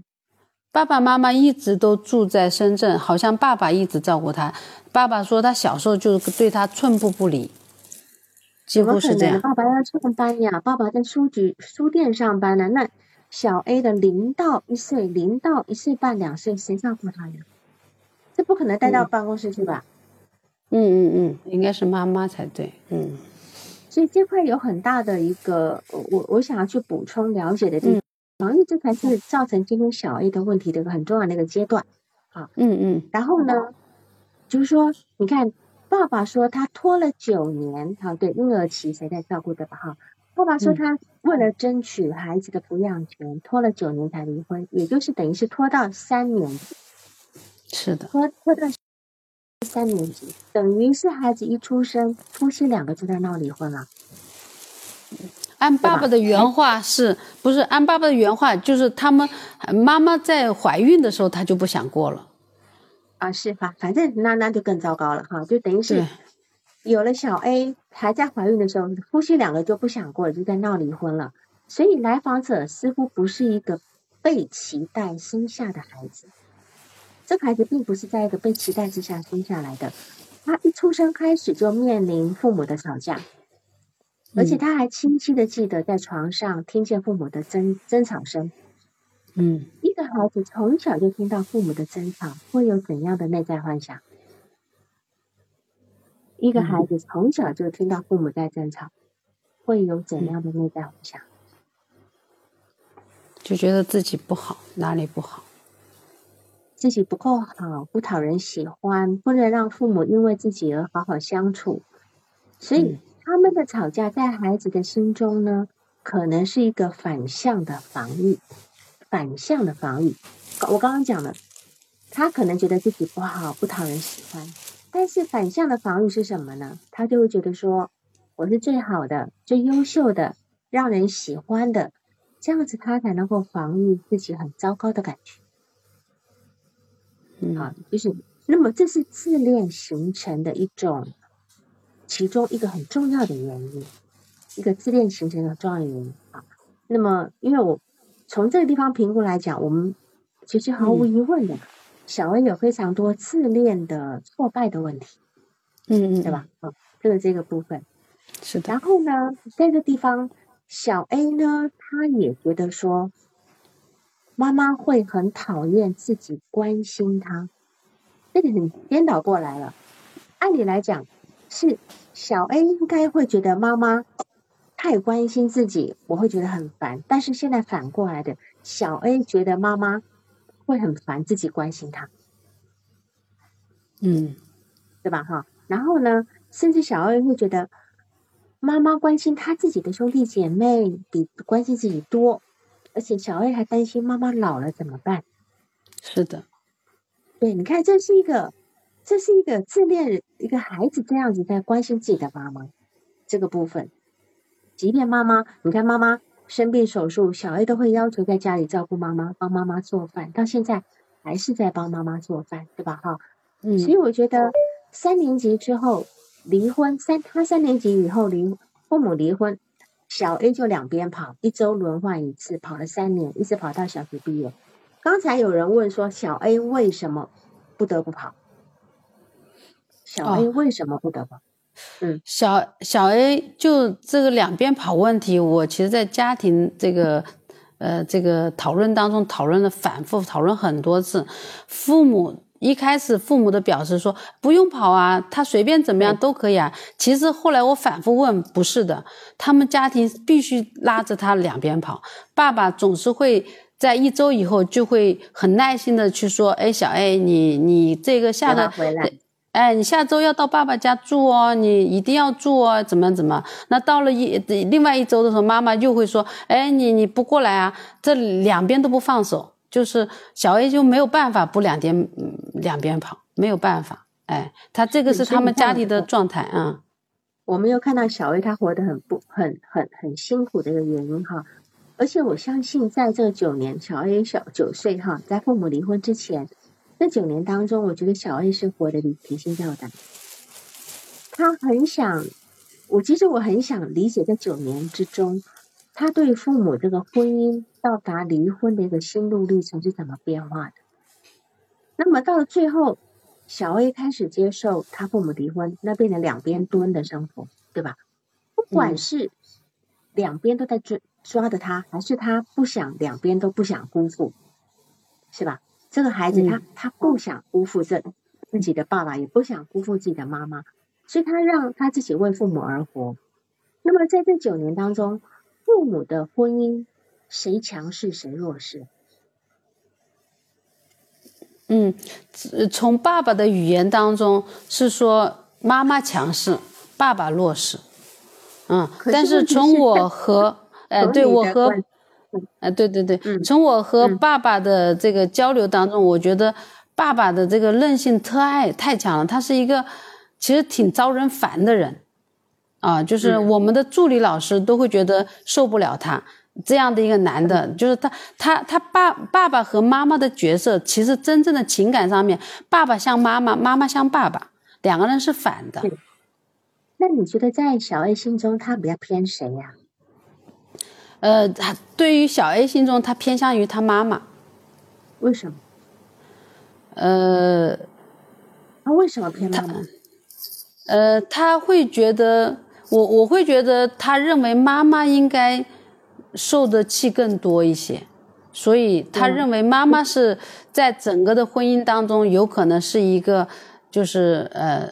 爸爸妈妈一直都住在深圳，好像爸爸一直照顾他。爸爸说他小时候就对他寸步不离，几乎是这样。爸爸要上班呀，爸爸在书局书店上班呢。那小 A 的零到一岁，零到一岁半、两岁，谁照顾他呀？这不可能带到办公室去吧？嗯嗯嗯，应该是妈妈才对。嗯，所以这块有很大的一个，我我想要去补充了解的地方。防疫这才是造成今天小 A 的问题的一个很重要的一个阶段。啊，嗯嗯。然后呢，就是说，你看，爸爸说他拖了九年，好，对，婴儿期谁在照顾的吧？哈，爸爸说他为了争取孩子的抚养权，拖了九年才离婚，也就是等于是拖到三年。是的，拖拖到三年级，等于是孩子一出生，夫妻两个就在闹离婚了。按爸爸的原话是不是？按爸爸的原话就是他们妈妈在怀孕的时候，他就不想过了。啊，是吧？反正那那就更糟糕了哈，就等于是有了小 A 还在怀孕的时候，夫妻两个就不想过了，就在闹离婚了。所以来访者似乎不是一个被期待生下的孩子。这个孩子并不是在一个被期待之下生下来的，他一出生开始就面临父母的吵架，而且他还清晰的记得在床上听见父母的争争吵声。嗯，一个孩子从小就听到父母的争吵，会有怎样的内在幻想？一个孩子从小就听到父母在争吵，会有怎样的内在幻想？就觉得自己不好，哪里不好？自己不够好，不讨人喜欢，不能让父母因为自己而好好相处，所以他们的吵架在孩子的心中呢，可能是一个反向的防御，反向的防御。我刚刚讲了，他可能觉得自己不好，不讨人喜欢，但是反向的防御是什么呢？他就会觉得说，我是最好的、最优秀的、让人喜欢的，这样子他才能够防御自己很糟糕的感觉。嗯、好，就是，那么这是自恋形成的一种，其中一个很重要的原因，一个自恋形成的重要原因啊。那么，因为我从这个地方评估来讲，我们其实毫无疑问的，小 A 有非常多自恋的挫败的问题，嗯嗯，对吧？啊，这个这个部分是的。然后呢，在这个地方，小 A 呢，他也觉得说。妈妈会很讨厌自己关心他，这个很颠倒过来了。按理来讲，是小 A 应该会觉得妈妈太关心自己，我会觉得很烦。但是现在反过来的，小 A 觉得妈妈会很烦自己关心他，嗯，对吧？哈，然后呢，甚至小 A 会觉得妈妈关心他自己的兄弟姐妹比关心自己多。而且小 A 还担心妈妈老了怎么办？是的，对，你看，这是一个，这是一个自恋一个孩子这样子在关心自己的妈妈这个部分。即便妈妈，你看妈妈生病手术，小 A 都会要求在家里照顾妈妈，帮妈妈做饭，到现在还是在帮妈妈做饭，对吧？哈，嗯，所以我觉得三年级之后离婚，三他三年级以后离父母离婚。小 A 就两边跑，一周轮换一次，跑了三年，一直跑到小学毕业。刚才有人问说，小 A 为什么不得不跑？小 A 为什么不得不？嗯，小小 A 就这个两边跑问题，我其实在家庭这个呃这个讨论当中讨论了反复讨论很多次，父母。一开始父母的表示说不用跑啊，他随便怎么样都可以啊。其实后来我反复问，不是的，他们家庭必须拉着他两边跑。爸爸总是会在一周以后就会很耐心的去说：“哎，小 A，你你这个下个，哎，你下周要到爸爸家住哦，你一定要住哦，怎么怎么？那到了一另外一周的时候，妈妈又会说：哎，你你不过来啊？这两边都不放手。”就是小 A 就没有办法不两边两边跑，没有办法。哎，他这个是他们家里的状态啊。我们又看到小 A 他活得很不很很很辛苦的一个原因哈，而且我相信在这九年，小 A 小九岁哈，在父母离婚之前，这九年当中，我觉得小 A 是活得提心吊胆，他很想，我其实我很想理解，在九年之中，他对父母这个婚姻到达离婚的一个心路历程是怎么变化的。那么到了最后。小 A 开始接受他父母离婚，那变成两边蹲的生活，对吧？不管是两边都在追抓着他，还是他不想两边都不想辜负，是吧？这个孩子他他不想辜负这自己的爸爸，也不想辜负自己的妈妈，所以他让他自己为父母而活。那么在这九年当中，父母的婚姻谁强势谁弱势？嗯，从爸爸的语言当中是说妈妈强势，爸爸弱势。嗯，但是从我和呃，对我和呃，对对对，从我和爸爸的这个交流当中，我觉得爸爸的这个韧性特爱太强了，他是一个其实挺招人烦的人啊，就是我们的助理老师都会觉得受不了他。这样的一个男的，就是他，他，他爸爸爸和妈妈的角色，其实真正的情感上面，爸爸像妈妈，妈妈像爸爸，两个人是反的。那你觉得在小 A 心中，他比较偏谁呀？呃，他对于小 A 心中，他偏向于他妈妈。为什么？呃，他为什么偏妈妈？呃，他会觉得，我我会觉得，他认为妈妈应该。受的气更多一些，所以他认为妈妈是在整个的婚姻当中有可能是一个，就是呃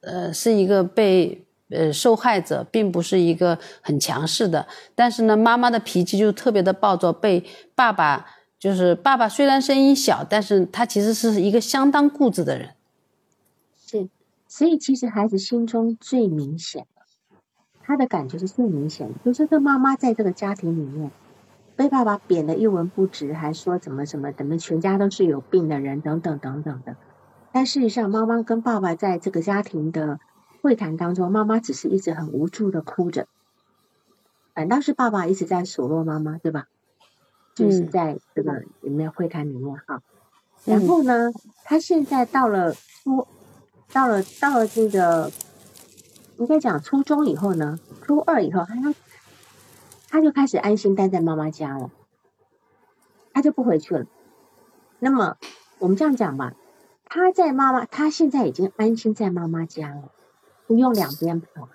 呃是一个被呃受害者，并不是一个很强势的。但是呢，妈妈的脾气就特别的暴躁，被爸爸就是爸爸虽然声音小，但是他其实是一个相当固执的人。是，所以其实孩子心中最明显的。他的感觉是最明显的，就是这妈妈在这个家庭里面被爸爸贬得一文不值，还说怎么怎么，怎么全家都是有病的人，等等等等的。但事实上，妈妈跟爸爸在这个家庭的会谈当中，妈妈只是一直很无助的哭着，反倒是爸爸一直在数落妈妈，对吧？就是在这个里面会谈里面哈。然后呢，他现在到了初，到了到了这个。应该讲初中以后呢，初二以后，他他就开始安心待在妈妈家了，他就不回去了。那么我们这样讲吧，他在妈妈，他现在已经安心在妈妈家了，不用两边跑了，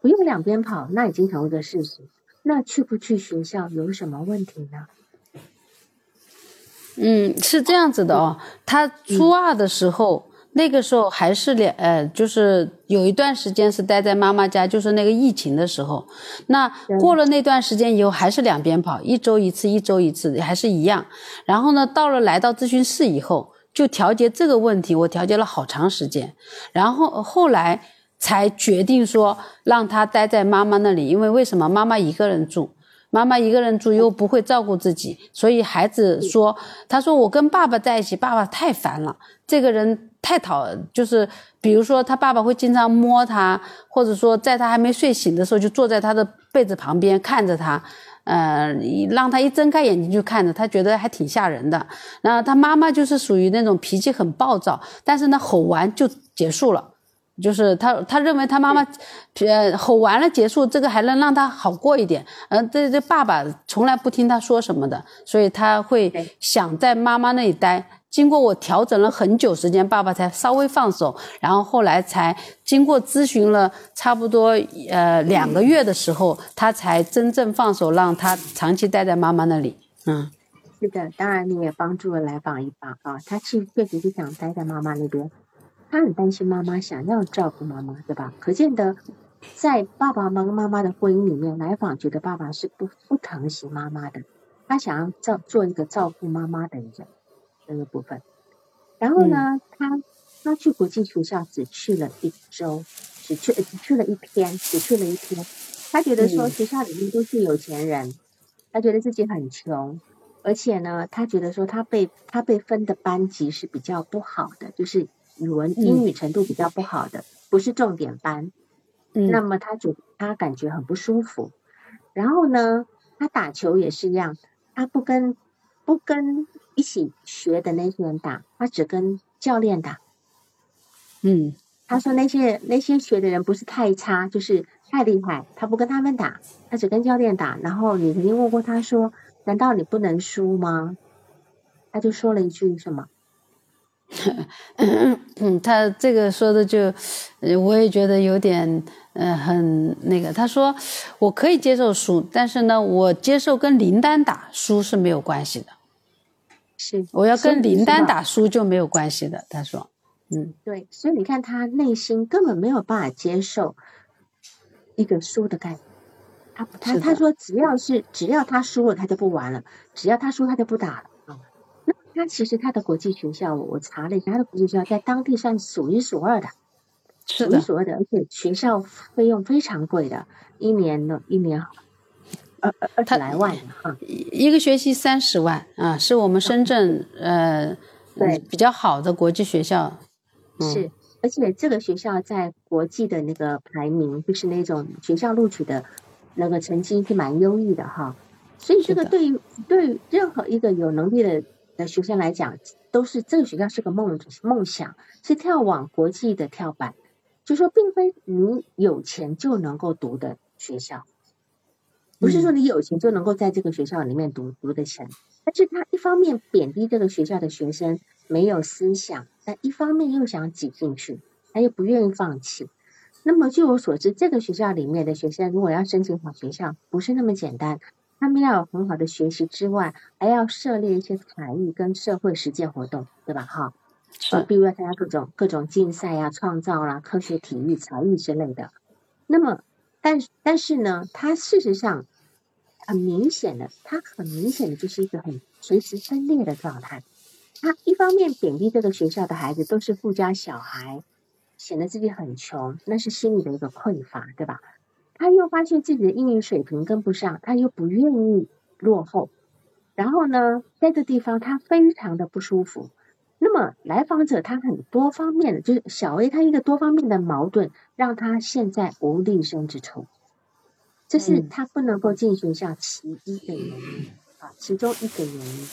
不用两边跑，那已经成为一个事实。那去不去学校有什么问题呢？嗯，是这样子的哦，他初二的时候。那个时候还是两呃，就是有一段时间是待在妈妈家，就是那个疫情的时候。那过了那段时间以后，还是两边跑，一周一次，一周一次，还是一样。然后呢，到了来到咨询室以后，就调节这个问题，我调节了好长时间。然后后来才决定说让他待在妈妈那里，因为为什么妈妈一个人住？妈妈一个人住又不会照顾自己，所以孩子说：“他说我跟爸爸在一起，爸爸太烦了，这个人太讨，就是比如说他爸爸会经常摸他，或者说在他还没睡醒的时候就坐在他的被子旁边看着他，呃，让他一睁开眼睛就看着他，觉得还挺吓人的。然后他妈妈就是属于那种脾气很暴躁，但是呢吼完就结束了。”就是他，他认为他妈妈，呃，吼完了结束，这个还能让他好过一点。嗯，这这爸爸从来不听他说什么的，所以他会想在妈妈那里待。经过我调整了很久时间，爸爸才稍微放手。然后后来才经过咨询了差不多呃两个月的时候，他才真正放手，让他长期待在妈妈那里。嗯，是的，当然你也帮助了来访一把啊，他确确实是想待在妈妈那边。他很担心妈妈，想要照顾妈妈，对吧？可见得，在爸爸跟妈妈的婚姻里面，来访觉得爸爸是不不疼惜妈妈的，他想要照做一个照顾妈妈的人这个部分。然后呢，他他去国际学校只去了一周，只去只去了一天，只去了一天。他觉得说学校里面都是有钱人，他觉得自己很穷，而且呢，他觉得说他被他被分的班级是比较不好的，就是。语文英语程度比较不好的，不是重点班，那嗯么他就他感觉很不舒服。然后呢，他打球也是一样，他不跟不跟一起学的那些人打，他只跟教练打。嗯他说那些那些学的人不是太差，就是太厉害，他不跟他们打，他只跟教练打。然后你曾经问过他说，难道你不能输吗？他就说了一句什么？嗯，他这个说的就，呃，我也觉得有点，呃，很那个。他说我可以接受输，但是呢，我接受跟林丹打输是没有关系的。是我要跟林丹打输就没有关系的。他说，嗯对，所以你看他内心根本没有办法接受一个输的概念。他他他说只要是只要他输了他就不玩了，只要他输他就不打了啊。那他其实他的国际学校，我查了一下，他的国际学校在当地算数一数二的，数一数二的，而且学校费用非常贵的，一年呢一年二十他来万的哈。一个学期三十万啊，是我们深圳呃对嗯比较好的国际学校。嗯是，而且这个学校在国际的那个排名，就是那种学校录取的那个成绩是蛮优异的哈。所以这个对于对于任何一个有能力的的学生来讲，都是这个学校是个梦梦想，是跳往国际的跳板，就说并非你有钱就能够读的学校。不是说你有钱就能够在这个学校里面读读得成，但是他一方面贬低这个学校的学生没有思想，但一方面又想挤进去，他又不愿意放弃。那么据我所知，这个学校里面的学生如果要申请好学校，不是那么简单，他们要有很好的学习之外，还要涉猎一些才艺跟社会实践活动，对吧？哈，呃，是比如要参加各种各种竞赛啊、创造啦、科学、体育、才艺之类的。那么，但但是呢，他事实上很明显的，他很明显的就是一个很随时分裂的状态。他一方面贬低这个学校的孩子都是富家小孩，显得自己很穷，那是心理的一个匮乏，对吧？他又发现自己的英语水平跟不上，他又不愿意落后，然后呢，在这地方他非常的不舒服。那么来访者他很多方面的，就是小 A 他一个多方面的矛盾，让他现在无立身之处，这是嗯他不能够进学校其一的原因啊，其中一个原因。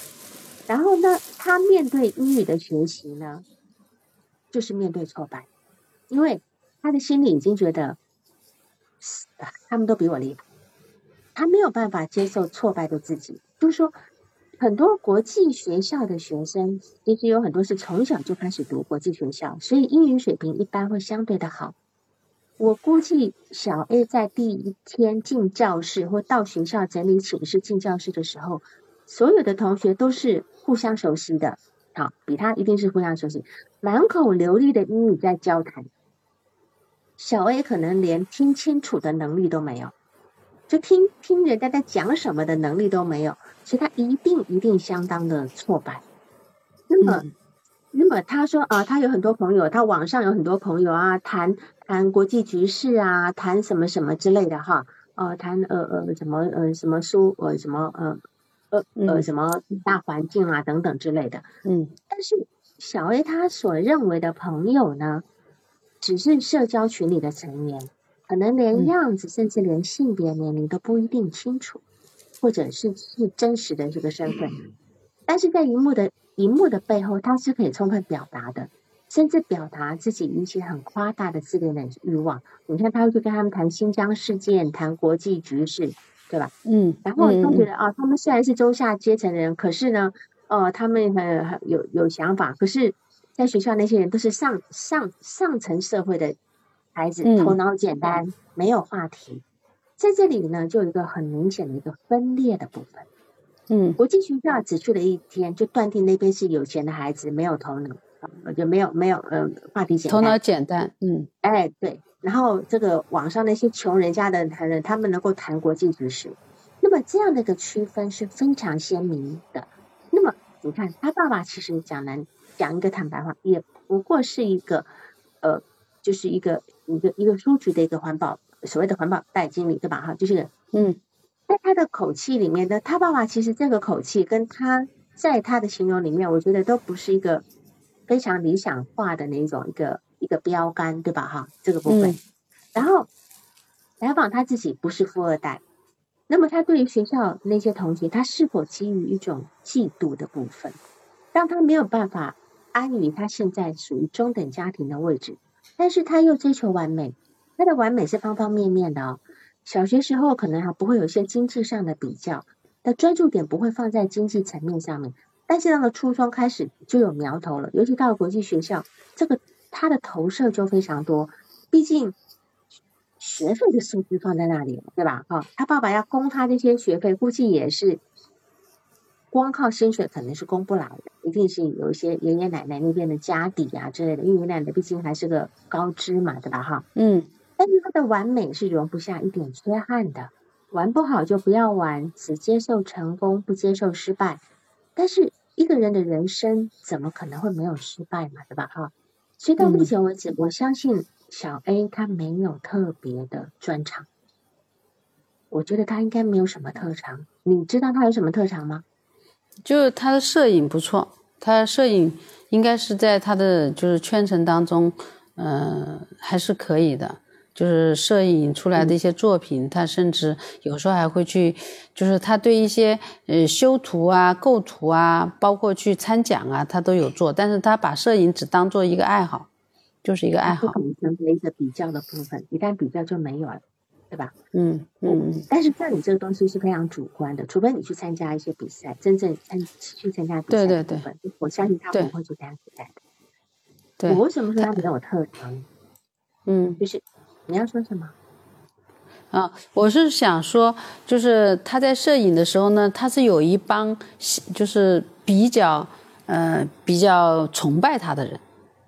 然后呢，他面对英语的学习呢，就是面对挫败，因为他的心里已经觉得，啊他们都比我厉害，他没有办法接受挫败的自己。就是说，很多国际学校的学生，其实有很多是从小就开始读国际学校，所以英语水平一般会相对的好。我估计小 A 在第一天进教室或到学校整理寝室进教室的时候，所有的同学都是互相熟悉的，好，比他一定是互相熟悉，满口流利的英语在交谈。小 A 可能连听清楚的能力都没有，就听听人家在讲什么的能力都没有，所以他一定一定相当的挫败。那么，嗯那么他说啊，他有很多朋友，他网上有很多朋友啊，谈谈国际局势啊，谈什么什么之类的哈，呃，谈呃呃什么呃什么书呃什么呃呃呃嗯什么大环境啊等等之类的。嗯但是小 A 他所认为的朋友呢，只是社交群里的成员，可能连嗯样子，甚至连性别、年龄都不一定清楚，或者是是真实的这个身份。但是在荧幕的荧幕的背后，他是可以充分表达的，甚至表达自己一些很夸大的自恋的欲望。你看，他会去跟他们谈新疆事件，谈国际局势，对吧？嗯，然后嗯嗯他觉得啊，他们虽然是中下阶层的人，可是呢，呃，他们很很有有想法，可是，在学校那些人都是上上上层社会的孩子，嗯头脑简单，没有话题。在这里呢，就有一个很明显的一个分裂的部分。嗯国际学校只去了一天，就断定那边是有钱的孩子，没有头脑，呃就没有没有呃话题简单。头脑简单，嗯哎，对，然后这个网上那些穷人家的人，他们能够谈国际局势，那么这样的一个区分是非常鲜明的。那么你看，他爸爸其实讲难讲一个坦白话，也不过是一个呃，就是一个一个一个书局的一个环保所谓的环保代经理，对吧？哈，就是嗯在他的口气里面呢，他爸爸其实这个口气跟他在他的形容里面，我觉得都不是一个非常理想化的那种一个一个标杆，对吧？哈，这个部分。然后来访他自己不是富二代，那么他对于学校那些同学，他是否基于一种嫉妒的部分，让他没有办法安于他现在属于中等家庭的位置，但是他又追求完美，他的完美是方方面面的哦。小学时候可能还不会有一些经济上的比较，的专注点不会放在经济层面上面，但是到了初中开始就有苗头了，尤其到了国际学校，这个他的投射就非常多，毕竟。学费的数字放在那里，对吧？哈，他爸爸要供他这些学费，估计也是光靠薪水肯定是供不来的，一定是有一些爷爷奶奶那边的家底啊之类的。因为爷爷奶奶毕竟还是个高知嘛，对吧？哈，嗯。但是他的完美是容不下一点缺憾的，玩不好就不要玩，只接受成功，不接受失败。但是一个人的人生怎么可能会没有失败嘛，对吧？哈，所以到目前为止，我相信。小 A 他没有特别的专长，我觉得他应该没有什么特长。你知道他有什么特长吗？就是他的摄影不错，他摄影应该是在他的就是圈层当中，嗯，还是可以的。就是摄影出来的一些作品，他甚至有时候还会去，就是他对一些呃修图啊、构图啊，包括去参奖啊，他都有做。但是他把摄影只当做一个爱好。就是一个爱好，不可能成为一个比较的部分，一旦比较就没有了，对吧？嗯嗯。但是像你这个东西是非常主观的，除非你去参加一些比赛，真正参去参加比赛的部分，我相信他不会去参加比赛的。对。我为什么说他没有特长？嗯，就是你要说什么？啊，我是想说，就是他在摄影的时候呢，他是有一帮就是比较呃比较崇拜他的人。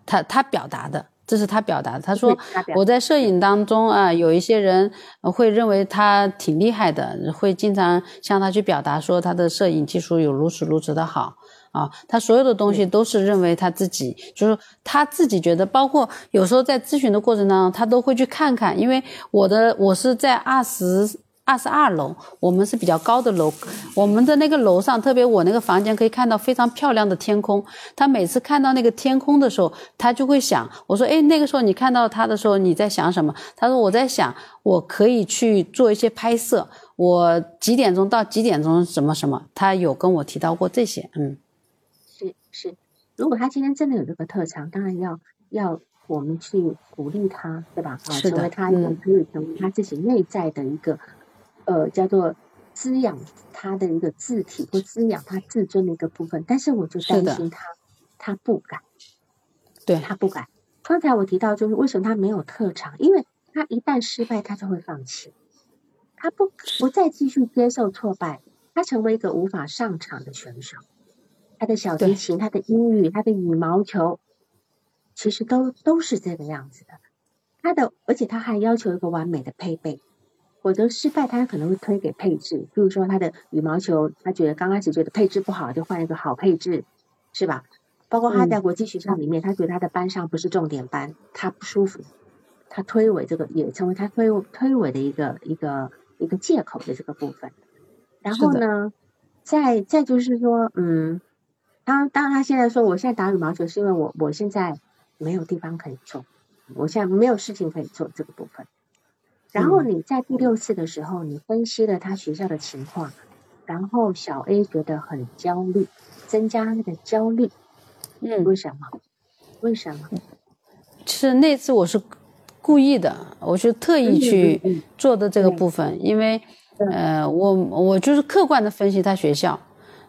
他他表达的，这是他表达的。他说我在摄影当中啊，有一些人会认为他挺厉害的，会经常向他去表达说他的摄影技术有如此如此的好啊。他所有的东西都是认为他自己，就是他自己觉得，包括有时候在咨询的过程当中，他都会去看看，因为我的我是在二十。二十二楼，我们是比较高的楼，我们的那个楼上，特别我那个房间可以看到非常漂亮的天空。他每次看到那个天空的时候，他就会想，我说，哎，那个时候你看到他的时候，你在想什么？他说，我在想，我可以去做一些拍摄，我几点钟到几点钟什么什么？他有跟我提到过这些，嗯，是是，如果他今天真的有这个特长，当然要要我们去鼓励他，对吧？啊，成为他一个可以成为他自己内在的一个。呃，叫做滋养他的一个字体或滋养他自尊的一个部分，但是我就担心他，他不敢，对他不敢。刚才我提到，就是为什么他没有特长，因为他一旦失败，他就会放弃，他不不再继续接受挫败，他成为一个无法上场的选手。他的小提琴、他的英语、他的羽毛球，其实都都是这个样子的。他的，而且他还要求一个完美的配备。否则失败，他可能会推给配置。比如说他的羽毛球，他觉得刚开始觉得配置不好，就换一个好配置，是吧？包括他在国际学校里面，他觉得他的班上不是重点班，他不舒服，他推诿这个也成为他推推诿的一个一个一个借口的这个部分。然后呢，再再就是说，嗯，当当他现在说我现在打羽毛球是因为我我现在没有地方可以做，我现在没有事情可以做这个部分。然后你在第六次的时候，你分析了他学校的情况，然后小 A 觉得很焦虑，增加那个焦虑。嗯，为什么？为什么？是那次我是故意的，我是特意去做的这个部分，因为呃，我我就是客观的分析他学校。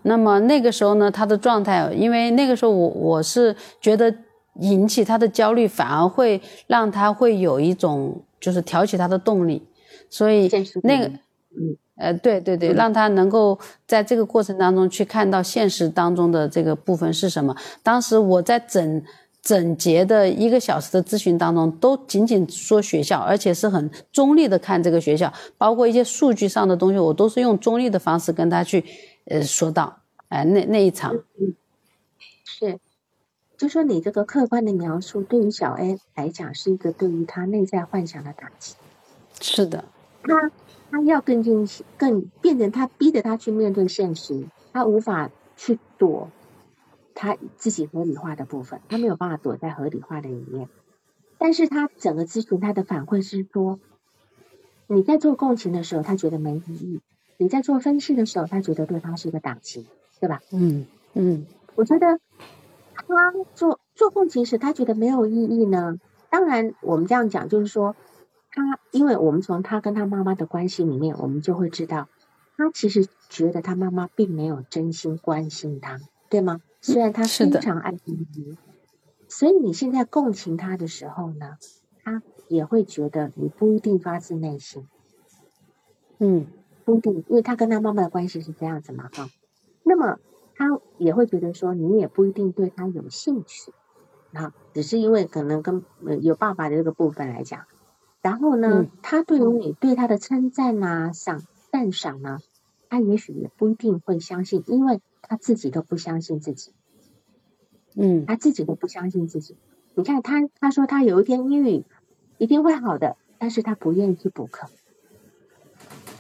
那么那个时候呢，他的状态，因为那个时候我我是觉得引起他的焦虑，反而会让他会有一种。就是挑起他的动力，所以那个，嗯，呃，对对对，让他能够在这个过程当中去看到现实当中的这个部分是什么。当时我在整整节的一个小时的咨询当中，都仅仅说学校，而且是很中立的看这个学校，包括一些数据上的东西，我都是用中立的方式跟他去呃说到。哎，那那一场，是。就说你这个客观的描述，对于小 A 来讲是一个对于他内在幻想的打击。是的，他他要更进更变成他逼着他去面对现实，他无法去躲，他自己合理化的部分，他没有办法躲在合理化的里面。但是他整个咨询他的反馈是说，你在做共情的时候，他觉得没意义；你在做分析的时候，他觉得对方是一个打击，对吧？嗯嗯，我觉得他做做共情时，他觉得没有意义呢。当然，我们这样讲就是说，他因为我们从他跟他妈妈的关系里面，我们就会知道，他其实觉得他妈妈并没有真心关心他，对吗？虽然他非常爱你，所以你现在共情他的时候呢，他也会觉得你不一定发自内心，嗯，不一定，因为他跟他妈妈的关系是这样子嘛，哈。那么他也会觉得说，你也不一定对他有兴趣。啊，只是因为可能跟有爸爸的这个部分来讲，然后呢，他对于你对他的称赞啊、赏赞赏呢，他也许也不一定会相信，因为他自己都不相信自己，嗯，他自己都不相信自己。你看他，他说他有一天英语一定会好的，但是他不愿意去补课，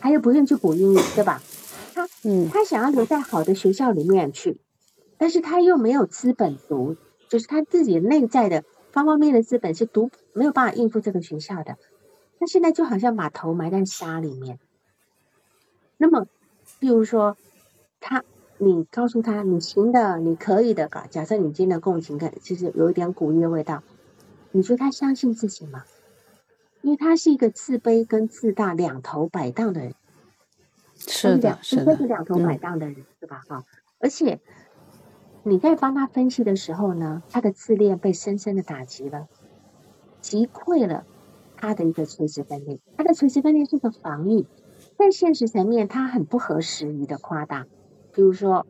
他又不愿意去补英语，对吧？他，嗯，他想要留在好的学校里面去，但是他又没有资本读。就是他自己内在的方方面面的资本是读没有办法应付这个学校的，他现在就好像把头埋在沙里面。那么，比如说他，你告诉他你行的，你可以的，搞假设你今天的共情感其实有一点鼓励的味道，你说他相信自己吗？因为他是一个自卑跟自大两头摆荡的人，是的，是的，两头摆荡的人，是吧？哈，而且。你在帮他分析的时候呢，他的自恋被深深的打击了，击溃了他的一个垂直分裂。他的垂直分裂是个防御，在现实层面，他很不合时宜的夸大。比如说，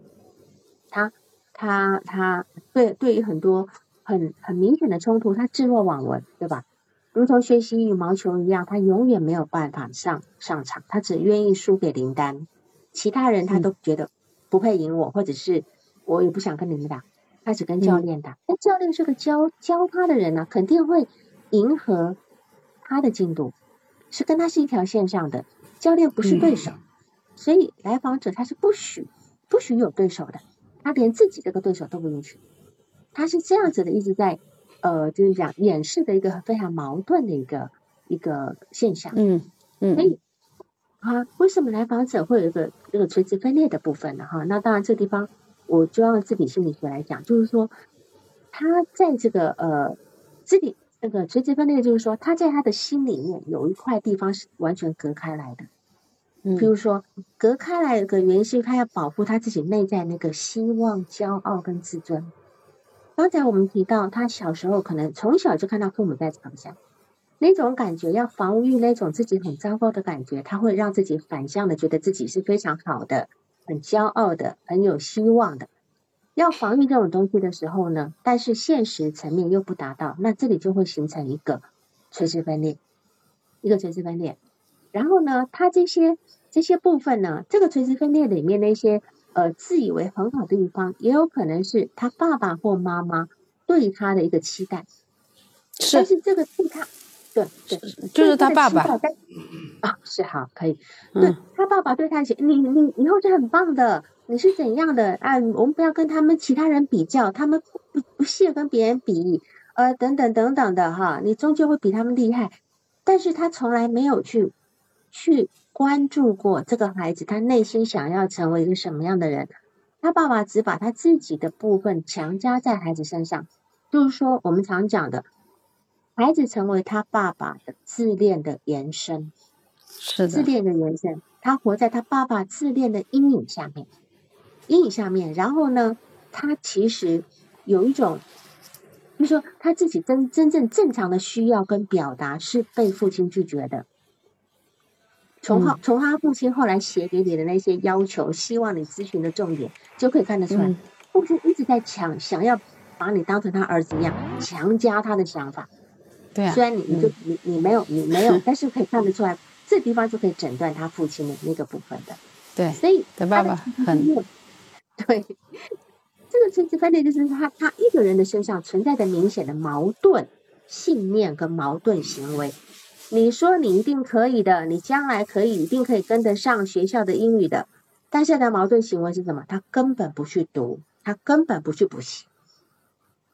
他他他对对于很多很很明显的冲突，他置若罔闻，对吧？如同学习羽毛球一样，他永远没有办法上上场，他只愿意输给林丹，其他人他都觉得不配赢我，或者是。我也不想跟你们打，开始跟教练打。那教练是个教教他的人呢，肯定会迎合他的进度，是跟他是一条线上的。教练不是对手，所以来访者他是不许不许有对手的，他连自己这个对手都不允许。他是这样子的，一直在呃，就是讲掩饰的一个非常矛盾的一个一个现象。嗯嗯。所以啊，为什么来访者会有一个这个垂直分裂的部分呢？哈，那当然这地方。我就用自体心理学来讲，就是说，他在这个呃自体那个垂直分裂，就是说他在他的心里面有一块地方是完全隔开来的。嗯，比如说隔开来的原因是他要保护他自己内在那个希望、骄傲跟自尊。刚才我们提到，他小时候可能从小就看到父母在吵架，那种感觉要防御那种自己很糟糕的感觉，他会让自己反向的觉得自己是非常好的。很骄傲的，很有希望的，要防御这种东西的时候呢，但是现实层面又不达到，那这里就会形成一个垂直分裂，一个垂直分裂。然后呢，他这些这些部分呢，这个垂直分裂里面那些呃自以为很好的地方，也有可能是他爸爸或妈妈对他的一个期待，但是这个对他。对对，就是他爸爸啊，是好可以。对他爸爸对他写，你你以后是很棒的，你是怎样的啊？我们不要跟他们其他人比较，他们不不屑跟别人比，呃，等等等等的哈，你终究会比他们厉害。但是他从来没有去去关注过这个孩子，他内心想要成为一个什么样的人。他爸爸只把他自己的部分强加在孩子身上，就是说我们常讲的。孩子成为他爸爸的自恋的延伸，是的，自恋的延伸。他活在他爸爸自恋的阴影下面，阴影下面。然后呢，他其实有一种，就说他自己真真正正常的需要跟表达是被父亲拒绝的。从后从他父亲后来写给你的那些要求，希望你咨询的重点，就可以看得出来，父亲一直在强想要把你当成他儿子一样，强加他的想法。对啊，虽然你你就你你没有你没有，但是可以看得出来，这地方就可以诊断他父亲的那个部分的。对，所以他爸爸很对这个垂直分裂，就是他他一个人的身上存在的明显的矛盾信念跟矛盾行为。你说你一定可以的，你将来可以一定可以跟得上学校的英语的，但现在矛盾行为是什么？他根本不去读，他根本不去补习，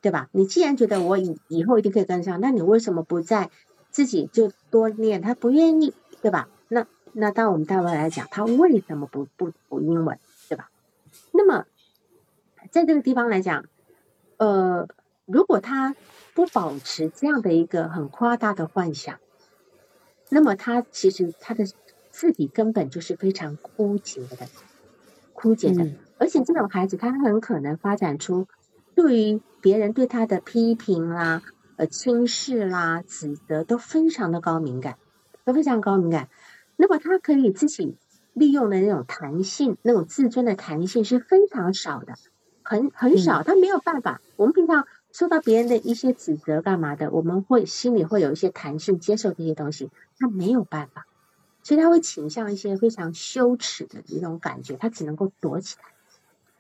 对吧？你既然觉得我以以后一定可以跟上，那你为什么不在自己就多练？他不愿意，对吧？那那到我们待会来讲，他为什么不不补英文，对吧？那么在这个地方来讲，呃，如果他不保持这样的一个很夸大的幻想，那么他其实他的自己根本就是非常枯竭的。枯竭的，而且这种孩子他很可能发展出对于别人对他的批评啦、呃轻视啦、指责都非常的高敏感，都非常高敏感。那么他可以自己利用的那种弹性、那种自尊的弹性是非常少的，很很少。他没有办法。我们平常受到别人的一些指责干嘛的，我们会心里会有一些弹性接受这些东西，他没有办法。所以他会倾向一些非常羞耻的一种感觉，他只能够躲起来，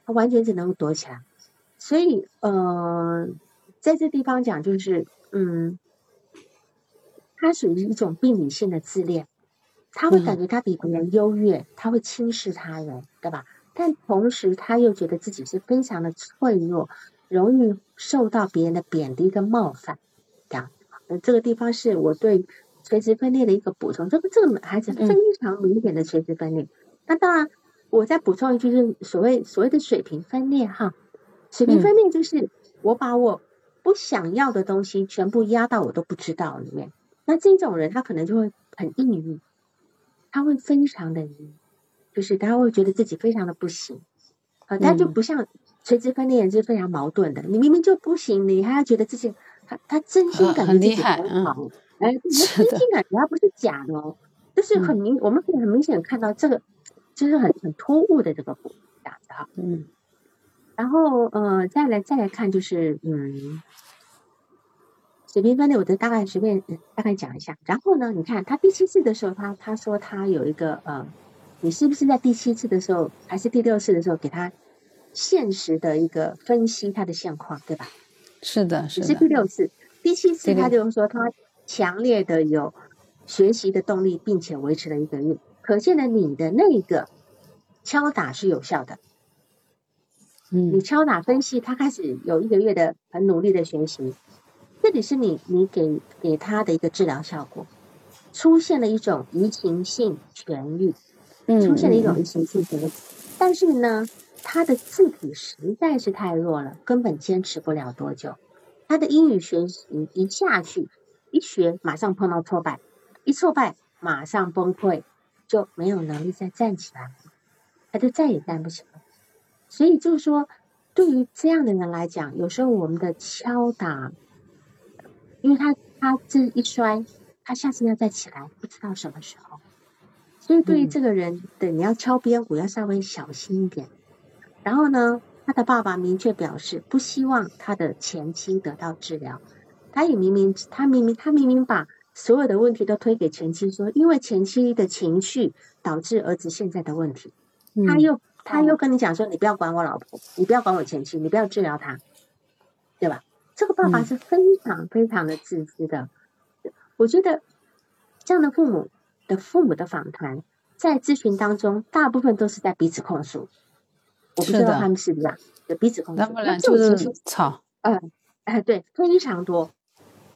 他完全只能够躲起来。所以，呃，在这地方讲，就是，嗯，他属于一种病理性的自恋，他会感觉他比别人优越，他会轻视他人，对吧？但同时，他又觉得自己是非常的脆弱，容易受到别人的贬低跟冒犯，这样。这个地方是我对。垂直分裂的一个补充，这个这个孩子非常明显的垂直分裂。那当然，我再补充一句，就是所谓所谓的水平分裂哈。水平分裂就是我把我不想要的东西全部压到我都不知道里面。那这种人他可能就会很抑郁，他会非常的抑郁，就是他会觉得自己非常的不行。啊，他就不像垂直分裂人是非常矛盾的。你明明就不行，你还要觉得自己他他真心感觉自己很好。哎，你真心感觉他不是假的哦，就是很明，我们可以很明显看到这个，就是很很突兀的这个这样子哈。嗯。然后呃，再来再来看就是嗯，水平分类，我就大概随便大概讲一下。然后呢，你看他第七次的时候，他他说他有一个呃，你是不是在第七次的时候，还是第六次的时候给他现实的一个分析他的现况，对吧？是的，是的。是第六次，第七次他就说他。强烈的有学习的动力，并且维持了一个月，可见呢你的那个敲打是有效的。嗯，你敲打分析，他开始有一个月的很努力的学习，这里是你你给给他的一个治疗效果，出现了一种移情性痊愈，出现了一种移情性痊愈，但是呢，他的字体实在是太弱了，根本坚持不了多久，他的英语学习一下去。一学马上碰到挫败，一挫败马上崩溃，就没有能力再站起来，他就再也站不起来。所以就是说，对于这样的人来讲，有时候我们的敲打，因为他他这一摔，他下次要再起来不知道什么时候。所以对于这个人对，你要敲边鼓要稍微小心一点。然后呢，他的爸爸明确表示不希望他的前妻得到治疗。他也明明，他明明，他明明把所有的问题都推给前妻，说因为前妻的情绪导致儿子现在的问题。他又他又跟你讲说，你不要管我老婆，你不要管我前妻，你不要治疗他，对吧？这个爸爸是非常非常的自私的。我觉得这样的父母的父母的访谈，在咨询当中，大部分都是在彼此控诉。我不知道他们是不是的彼此控诉，那就是吵。嗯，哎，对，非常多。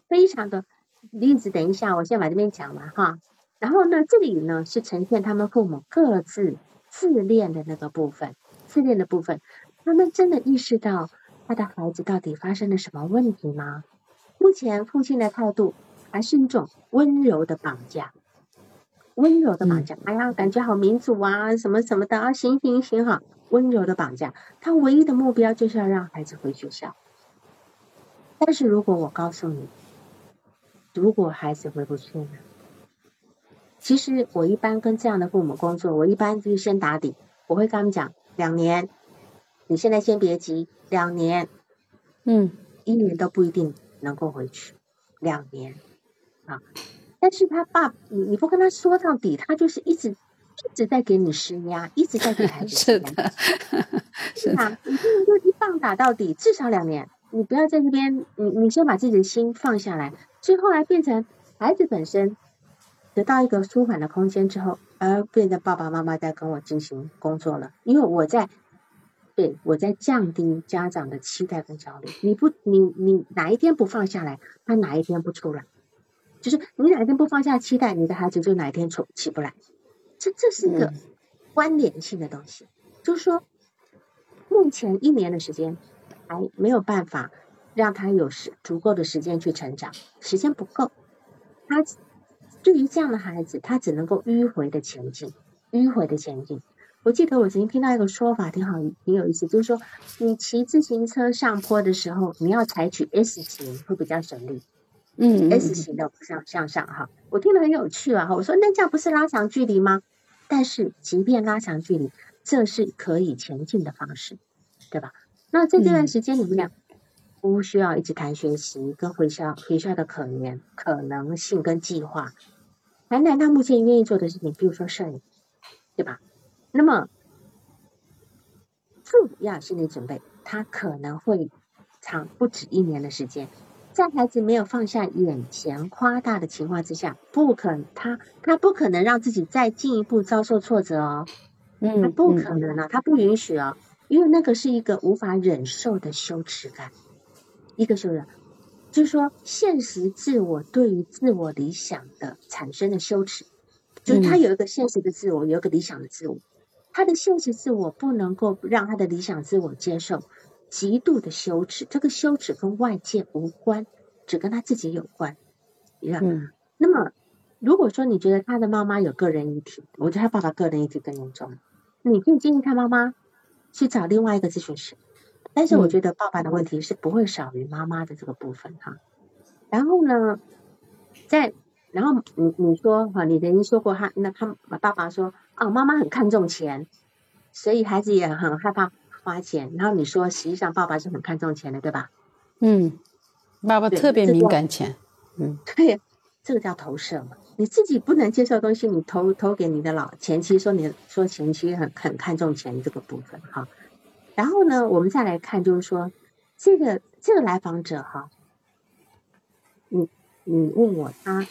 非常的例子，等一下，我先把这边讲完哈。然后呢，这里呢是呈现他们父母各自自恋的那个部分，自恋的部分，他们真的意识到他的孩子到底发生了什么问题吗？目前父亲的态度还是一种温柔的绑架，温柔的绑架。哎呀，感觉好民主啊，什么什么的啊，行行行哈，温柔的绑架。他唯一的目标就是要让孩子回学校。但是如果我告诉你，如果孩子回不去呢？其实我一般跟这样的父母工作，我一般就是先打底，我会跟他们讲两年，你现在先别急，两年，嗯，一年都不一定能够回去，两年啊。但是他爸，你你不跟他说到底，他就是一直一直在给你施压，一直在给孩子施压，是啊，你不能就一棒打到底，至少两年。你不要在这边，你你先把自己的心放下来，最后来变成孩子本身得到一个舒缓的空间之后，而变得爸爸妈妈在跟我进行工作了。因为我在对我在降低家长的期待跟焦虑。你不，你你哪一天不放下来，他哪一天不出来。就是你哪一天不放下期待，你的孩子就哪一天出起不来。这这是一个关联性的东西。就是说，目前一年的时间还没有办法让他有时足够的时间去成长，时间不够。他对于这样的孩子，他只能够迂回的前进，迂回的前进。我记得我曾经听到一个说法，挺好，挺有意思，就是说，你骑自行车上坡的时候，你要采取 S 型，会比较省力。嗯，S 型的向向上哈，我听得很有趣啊哈。我说那这样不是拉长距离吗？但是即便拉长距离，这是可以前进的方式，对吧？那在这段时间里面，不需要一直谈学习跟回校学校的可能可能性跟计划。谈谈他目前愿意做的事情，比如说摄影，对吧？那么主要心理准备，他可能会长不止一年的时间。在孩子没有放下眼前夸大的情况之下，不可他他不可能让自己再进一步遭受挫折哦，嗯，他不可能啊，他不允许哦，因为那个是一个无法忍受的羞耻感，一个羞耻，就是说现实自我对于自我理想的产生的羞耻，就是他有一个现实的自我，有一个理想的自我，他的现实自我不能够让他的理想自我接受。极度的羞耻，这个羞耻跟外界无关，只跟他自己有关。嗯，那么如果说你觉得他的妈妈有个人议题，我觉得他爸爸个人议题更严重，你可以建议他妈妈去找另外一个咨询师。但是我觉得爸爸的问题是不会少于妈妈的这个部分哈。然后呢，在然后你你说哈，你曾经说过他那他爸爸说啊，妈妈很看重钱，所以孩子也很害怕。花钱，然后你说，实际上爸爸是很看重钱的，对吧？嗯，爸爸特别敏感钱。嗯，对，这个叫投射嘛。你自己不能接受的东西，你投投给你的老前妻，说你说前妻很很看重钱这个部分哈。然后呢，我们再来看，就是说这个这个来访者哈，你你问我他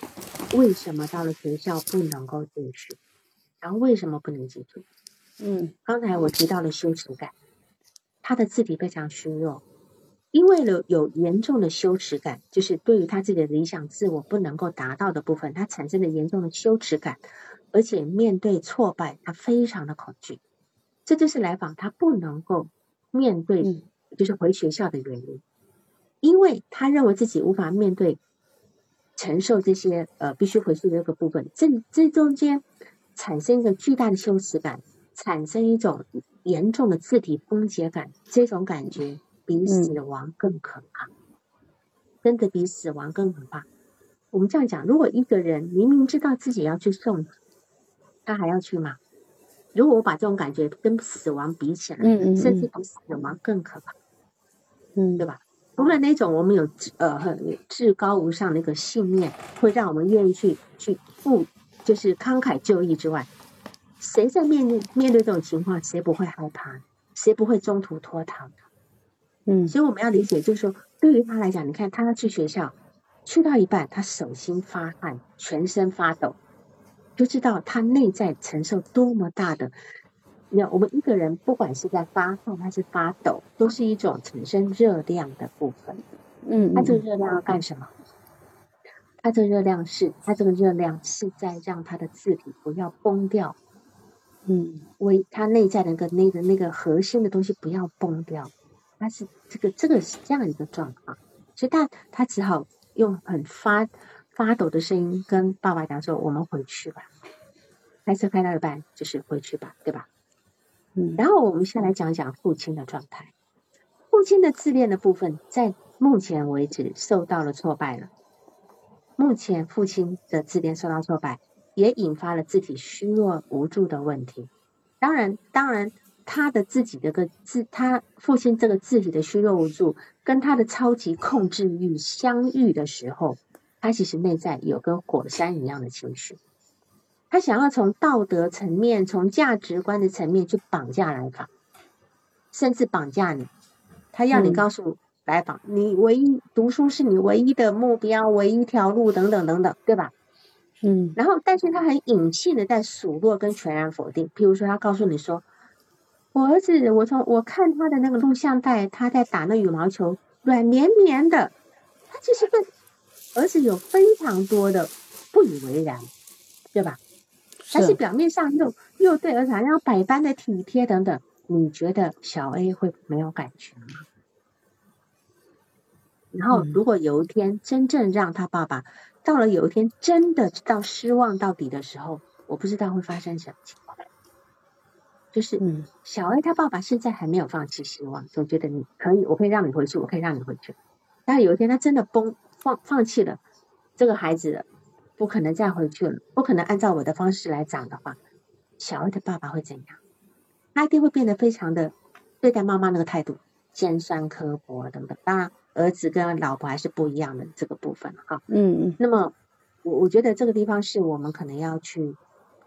为什么到了学校不能够进去，然后为什么不能进去？嗯，刚才我提到了羞耻感。他的字体非常虚弱，因为了有严重的羞耻感，就是对于他自己的理想自我不能够达到的部分，他产生了严重的羞耻感，而且面对挫败，他非常的恐惧。这就是来访他不能够面对，就是回学校的原因，因为他认为自己无法面对承受这些呃必须回去的这个部分，这这中间产生一个巨大的羞耻感，产生一种。严重的自体崩解感，这种感觉比死亡更可怕，真的比死亡更可怕。我们这样讲，如果一个人明明知道自己要去送，他还要去吗？如果我把这种感觉跟死亡比起来，嗯嗯，甚至比死亡更可怕，嗯，对吧？除了那种我们有呃很至高无上的一个信念，会让我们愿意去去付，就是慷慨就义之外。谁在面对面对这种情况，谁不会害怕？谁不会中途脱逃？嗯，所以我们要理解，就是说，对于他来讲，你看他去学校，去到一半，他手心发汗，全身发抖，就知道他内在承受多么大的。你看，我们一个人不管是在发汗还是发抖，都是一种产生热量的部分。嗯，他这个热量要干什么？它这个热量是，它这个热量是在让它的字体不要崩掉。嗯，为它内在的那个那个那个核心的东西不要崩掉，它是这个这个是这样一个状况，所以他他只好用很发发抖的声音跟爸爸讲说：“我们回去吧，开车开到一半就是回去吧，对吧？”嗯，然后我们先来讲讲父亲的状态，父亲的自恋的部分在目前为止受到了挫败了，目前父亲的自恋受到挫败。也引发了自己虚弱无助的问题。当然，当然，他的自己的个自，他父亲这个自己的虚弱无助，跟他的超级控制欲相遇的时候，他其实内在有跟火山一样的情绪。他想要从道德层面、从价值观的层面去绑架来访，甚至绑架你。他要你告诉来访，你唯一读书是你唯一的目标、唯一一条路，等等等等，对吧？嗯，然后，但是他很隐性的在数落跟全然否定。譬如说，他告诉你说：“我儿子，我从我看他的那个录像带，他在打那羽毛球，软绵绵的。他其实对儿子有非常多的不以为然，对吧？但是表面上又又对儿子好像百般的体贴等等。你觉得小 A 会没有感觉吗？然后，如果有一天真正让他爸爸到了有一天真的到失望到底的时候，我不知道会发生什么情况。就是，小 A 他爸爸现在还没有放弃希望，总觉得你可以，我可以让你回去，我可以让你回去。但有一天他真的崩放放弃了这个孩子，不可能再回去了，不可能按照我的方式来长的话，小 A 的爸爸会怎样？他一定会变得非常的对待妈妈那个态度尖酸刻薄等等。当然，儿子跟老婆还是不一样的这个部分哈。嗯嗯。那么，我我觉得这个地方是我们可能要去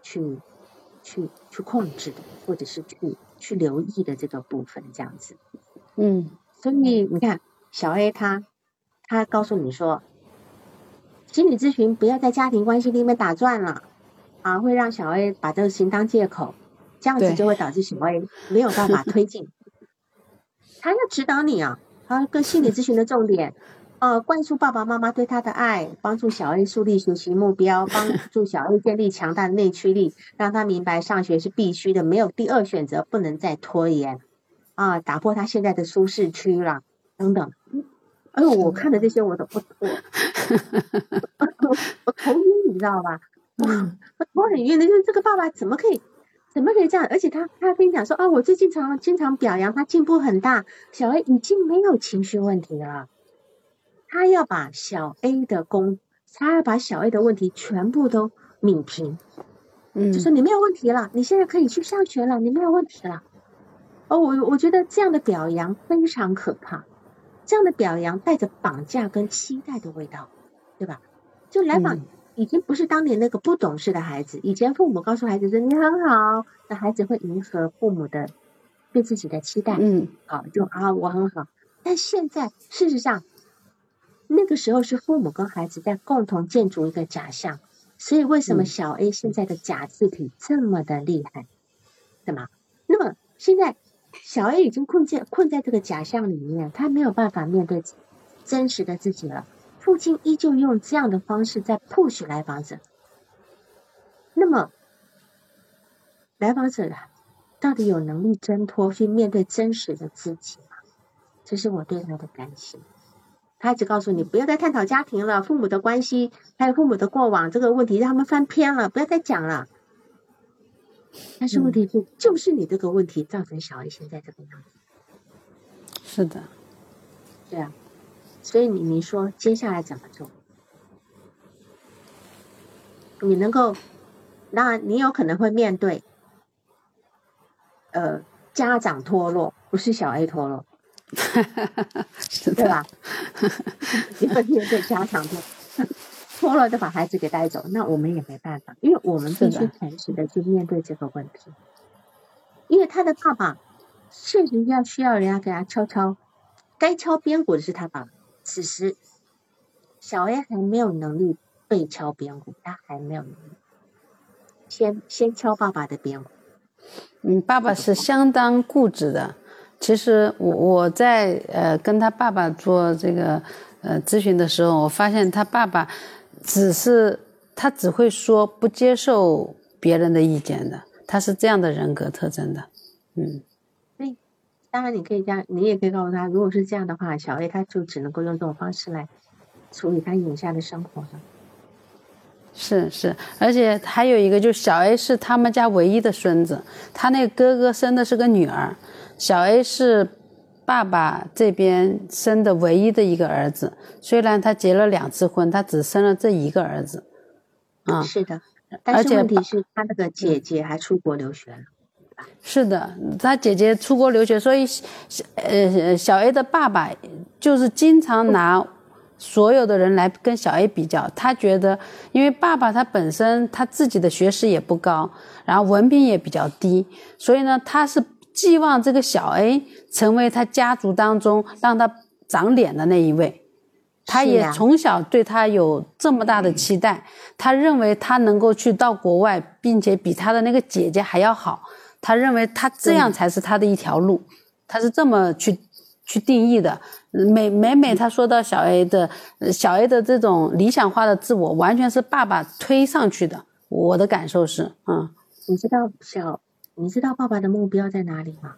去去去控制的，或者是去去留意的这个部分，这样子。嗯。所以你看，小 A 他他告诉你说，心理咨询不要在家庭关系里面打转了啊，会让小 A 把这个情当借口。这样子就会导致小 A 没有办法 推进。他要指导你啊，他跟心理咨询的重点，呃，灌输爸爸妈妈对他的爱，帮助小 A 树立学习目标，帮助小 A 建立强大的内驱力，让他明白上学是必须的，没有第二选择，不能再拖延啊，打破他现在的舒适区了，等等。哎呦，我看的这些，我都我我我头晕，你知道吧？我我头很晕的，就是这个爸爸怎么可以？怎么可以这样？而且他他跟你讲说哦，我最近常经常表扬他进步很大，小 A 已经没有情绪问题了。他要把小 A 的功，他要把小 A 的问题全部都泯平。嗯，就说你没有问题了，你现在可以去上学了，你没有问题了。哦，我我觉得这样的表扬非常可怕，这样的表扬带着绑架跟期待的味道，对吧？就来访。已经不是当年那个不懂事的孩子。以前父母告诉孩子说你很好，那孩子会迎合父母的对自己的期待，嗯，好就啊我很好。但现在事实上，那个时候是父母跟孩子在共同建筑一个假象。所以为什么小 A 现在的假字体这么的厉害？对吗？那么现在小 A 已经困在困在这个假象里面，他没有办法面对真实的自己了。父亲依旧用这样的方式在 push 来访者，那么来访者到底有能力挣脱去面对真实的自己吗？这是我对他的担心。他一直告诉你不要再探讨家庭了，父母的关系还有父母的过往这个问题让他们翻篇了，不要再讲了。但是问题是，就是你这个问题造成小 A 现在这个样子。是的，对啊。所以你你说接下来怎么做？你能够，那你有可能会面对，呃，家长脱落，不是小 A 脱落，对吧？你会面对家长脱脱了，就把孩子给带走，那我们也没办法，因为我们必须诚实的去面对这个问题，因为他的爸爸确实要需要人家给他敲敲，该敲边鼓的是他爸爸。此时，小 A 还没有能力被敲边鼓，他还没有能力。先先敲爸爸的边鼓。嗯，爸爸是相当固执的。其实我我在呃跟他爸爸做这个呃咨询的时候，我发现他爸爸只是他只会说，不接受别人的意见的。他是这样的人格特征的。嗯。当然，你可以这样，你也可以告诉他，如果是这样的话，小 A 他就只能够用这种方式来处理他眼下的生活了。是是，而且还有一个，就是小 A 是他们家唯一的孙子，他那哥哥生的是个女儿，小 A 是爸爸这边生的唯一的一个儿子。虽然他结了两次婚，他只生了这一个儿子。啊，是的，但是问题是，他那个姐姐还出国留学了。是的，他姐姐出国留学，所以小呃小 A 的爸爸就是经常拿所有的人来跟小 A 比较。他觉得，因为爸爸他本身他自己的学识也不高，然后文凭也比较低，所以呢，他是寄望这个小 A 成为他家族当中让他长脸的那一位。他也从小对他有这么大的期待，他认为他能够去到国外，并且比他的那个姐姐还要好。他认为他这样才是他的一条路，他是这么去去定义的。每每每他说到小 A 的小 A 的这种理想化的自我，完全是爸爸推上去的。我的感受是，嗯，你知道小，你知道爸爸的目标在哪里吗？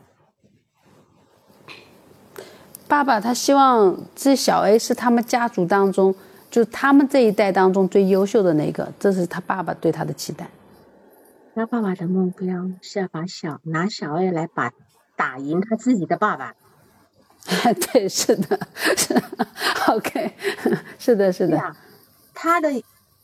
爸爸他希望这小 A 是他们家族当中，就是他们这一代当中最优秀的那个，这是他爸爸对他的期待。他爸爸的目标是要把小拿小 A 来把打赢他自己的爸爸。对，是的，是 OK，是的，是的。他的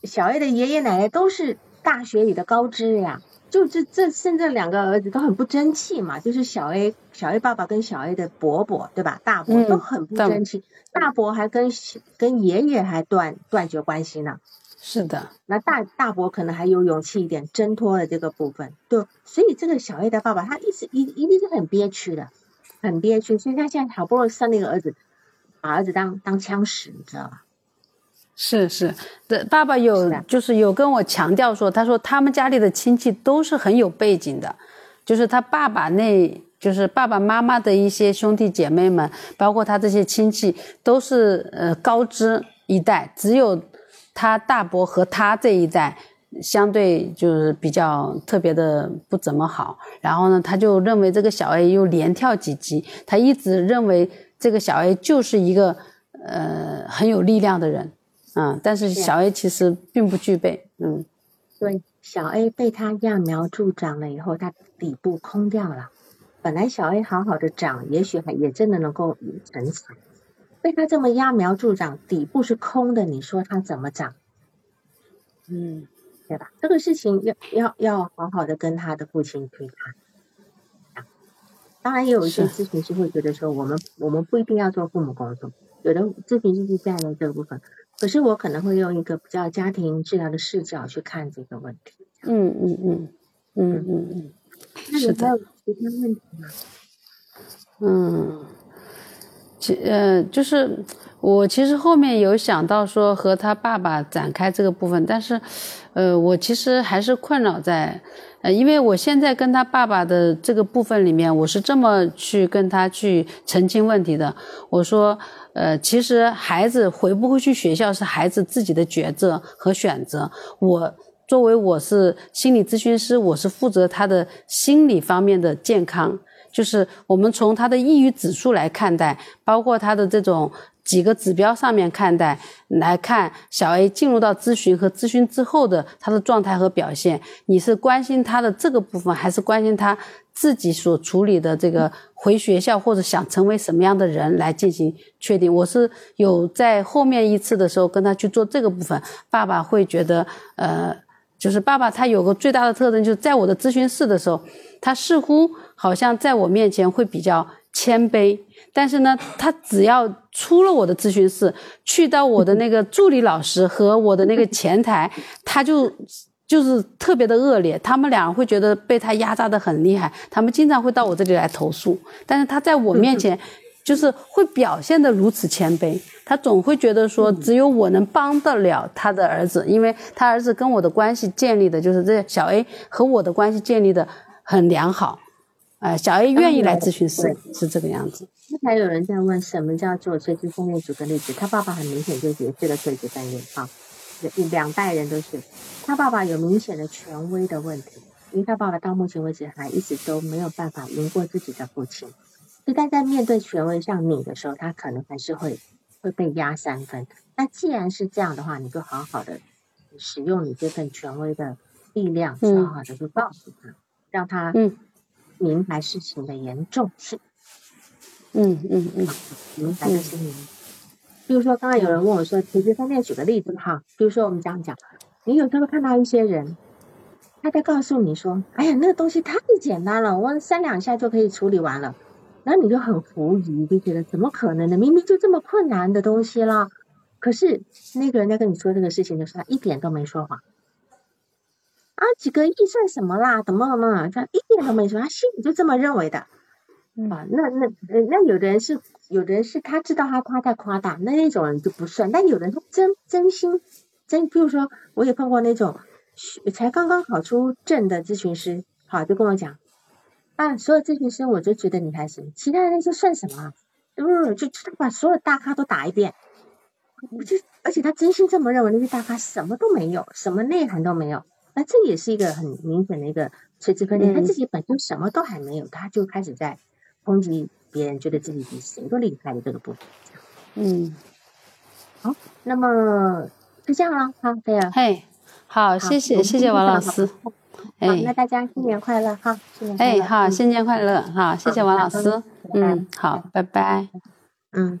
小 A 的爷爷奶奶都是大学里的高知呀。就这这现在两个儿子都很不争气嘛，就是小 A 小 A 爸爸跟小 A 的伯伯对吧？大伯都很不争气，大伯还跟跟爷爷还断断绝关系呢。是的，那大大伯可能还有勇气一点，挣脱了这个部分。对，所以这个小 A 的爸爸他一直一一定是很憋屈的，很憋屈。所以他现在好不容易生了一个儿子，把儿子当当枪使，你知道吧？是是的，爸爸有就是有跟我强调说，他说他们家里的亲戚都是很有背景的，就是他爸爸那，就是爸爸妈妈的一些兄弟姐妹们，包括他这些亲戚都是呃高知一代，只有他大伯和他这一代相对就是比较特别的不怎么好。然后呢，他就认为这个小 A 又连跳几级，他一直认为这个小 A 就是一个呃很有力量的人。嗯，但是小 A 其实并不具备。嗯，对，小 A 被他揠苗助长了以后，他底部空掉了。本来小 A 好好的长，也许还也真的能够成才，被他这么揠苗助长，底部是空的，你说他怎么长？嗯，对吧？这个事情要要要好好的跟他的父亲去谈。当然，也有一些咨询师会觉得说，我们我们不一定要做父母工作，有的咨询师是在了这个部分。可是我可能会用一个比较家庭治疗的视角去看这个问题。嗯嗯嗯嗯嗯嗯，那有其他问题吗？嗯，其呃就是我其实后面有想到说和他爸爸展开这个部分，但是呃我其实还是困扰在呃因为我现在跟他爸爸的这个部分里面，我是这么去跟他去澄清问题的，我说。呃，其实孩子回不回去学校是孩子自己的抉择和选择。我作为我是心理咨询师，我是负责他的心理方面的健康，就是我们从他的抑郁指数来看待，包括他的这种。几个指标上面看待来看，小 A 进入到咨询和咨询之后的他的状态和表现，你是关心他的这个部分，还是关心他自己所处理的这个回学校或者想成为什么样的人来进行确定？我是有在后面一次的时候跟他去做这个部分，爸爸会觉得，呃，就是爸爸他有个最大的特征，就是在我的咨询室的时候，他似乎好像在我面前会比较谦卑。但是呢，他只要出了我的咨询室，去到我的那个助理老师和我的那个前台，他就就是特别的恶劣。他们俩会觉得被他压榨的很厉害，他们经常会到我这里来投诉。但是他在我面前，就是会表现的如此谦卑。他总会觉得说，只有我能帮得了他的儿子，因为他儿子跟我的关系建立的就是这小 A 和我的关系建立的很良好。呃，小 A 愿意来咨询师是这个样子。还有人在问什么叫做垂直分裂？举个例子，他爸爸很明显就解释了垂直分裂啊，两代人都是。他爸爸有明显的权威的问题，因为他爸爸到目前为止还一直都没有办法赢过自己的父亲，所以他在面对权威像你的时候，他可能还是会会被压三分。那既然是这样的话，你就好好的使用你这份权威的力量，好好的去告诉他，让他明白事情的严重性。嗯嗯嗯，明白的心灵。比如说，刚刚有人问我说，其实方便，举个例子哈。比如说，我们讲讲，你有时候看到一些人，他在告诉你说：“哎呀，那个东西太简单了，我三两下就可以处理完了。”然后你就很狐疑，就觉得怎么可能呢？明明就这么困难的东西了。可是那个人在跟你说这个事情的时候，他一点都没说谎。啊，几个亿算什么啦？怎么怎么？他一点都没说，他心里就这么认为的。啊，那那那有的人是，有的人是他知道他夸大夸大，那那种人就不算。但有人他真真心真，比如说我也碰过那种才刚刚考出证的咨询师，好就跟我讲，啊，所有咨询师我就觉得你还行，其他人那些算什么？不是，就他把所有大咖都打一遍，我就而且他真心这么认为，那些大咖什么都没有，什么内涵都没有。那这也是一个很明显的一个垂直分裂，他自己本身什么都还没有，他就开始在抨击别人，觉得自己比谁都厉害的这个部分。嗯，好，那么就这样了，哈，菲尔。嘿，好，谢谢谢谢王老师。好，那大家新年快乐哈！新年快乐。哎，好，新年快乐，好，谢谢王老师。嗯，好，拜拜。嗯。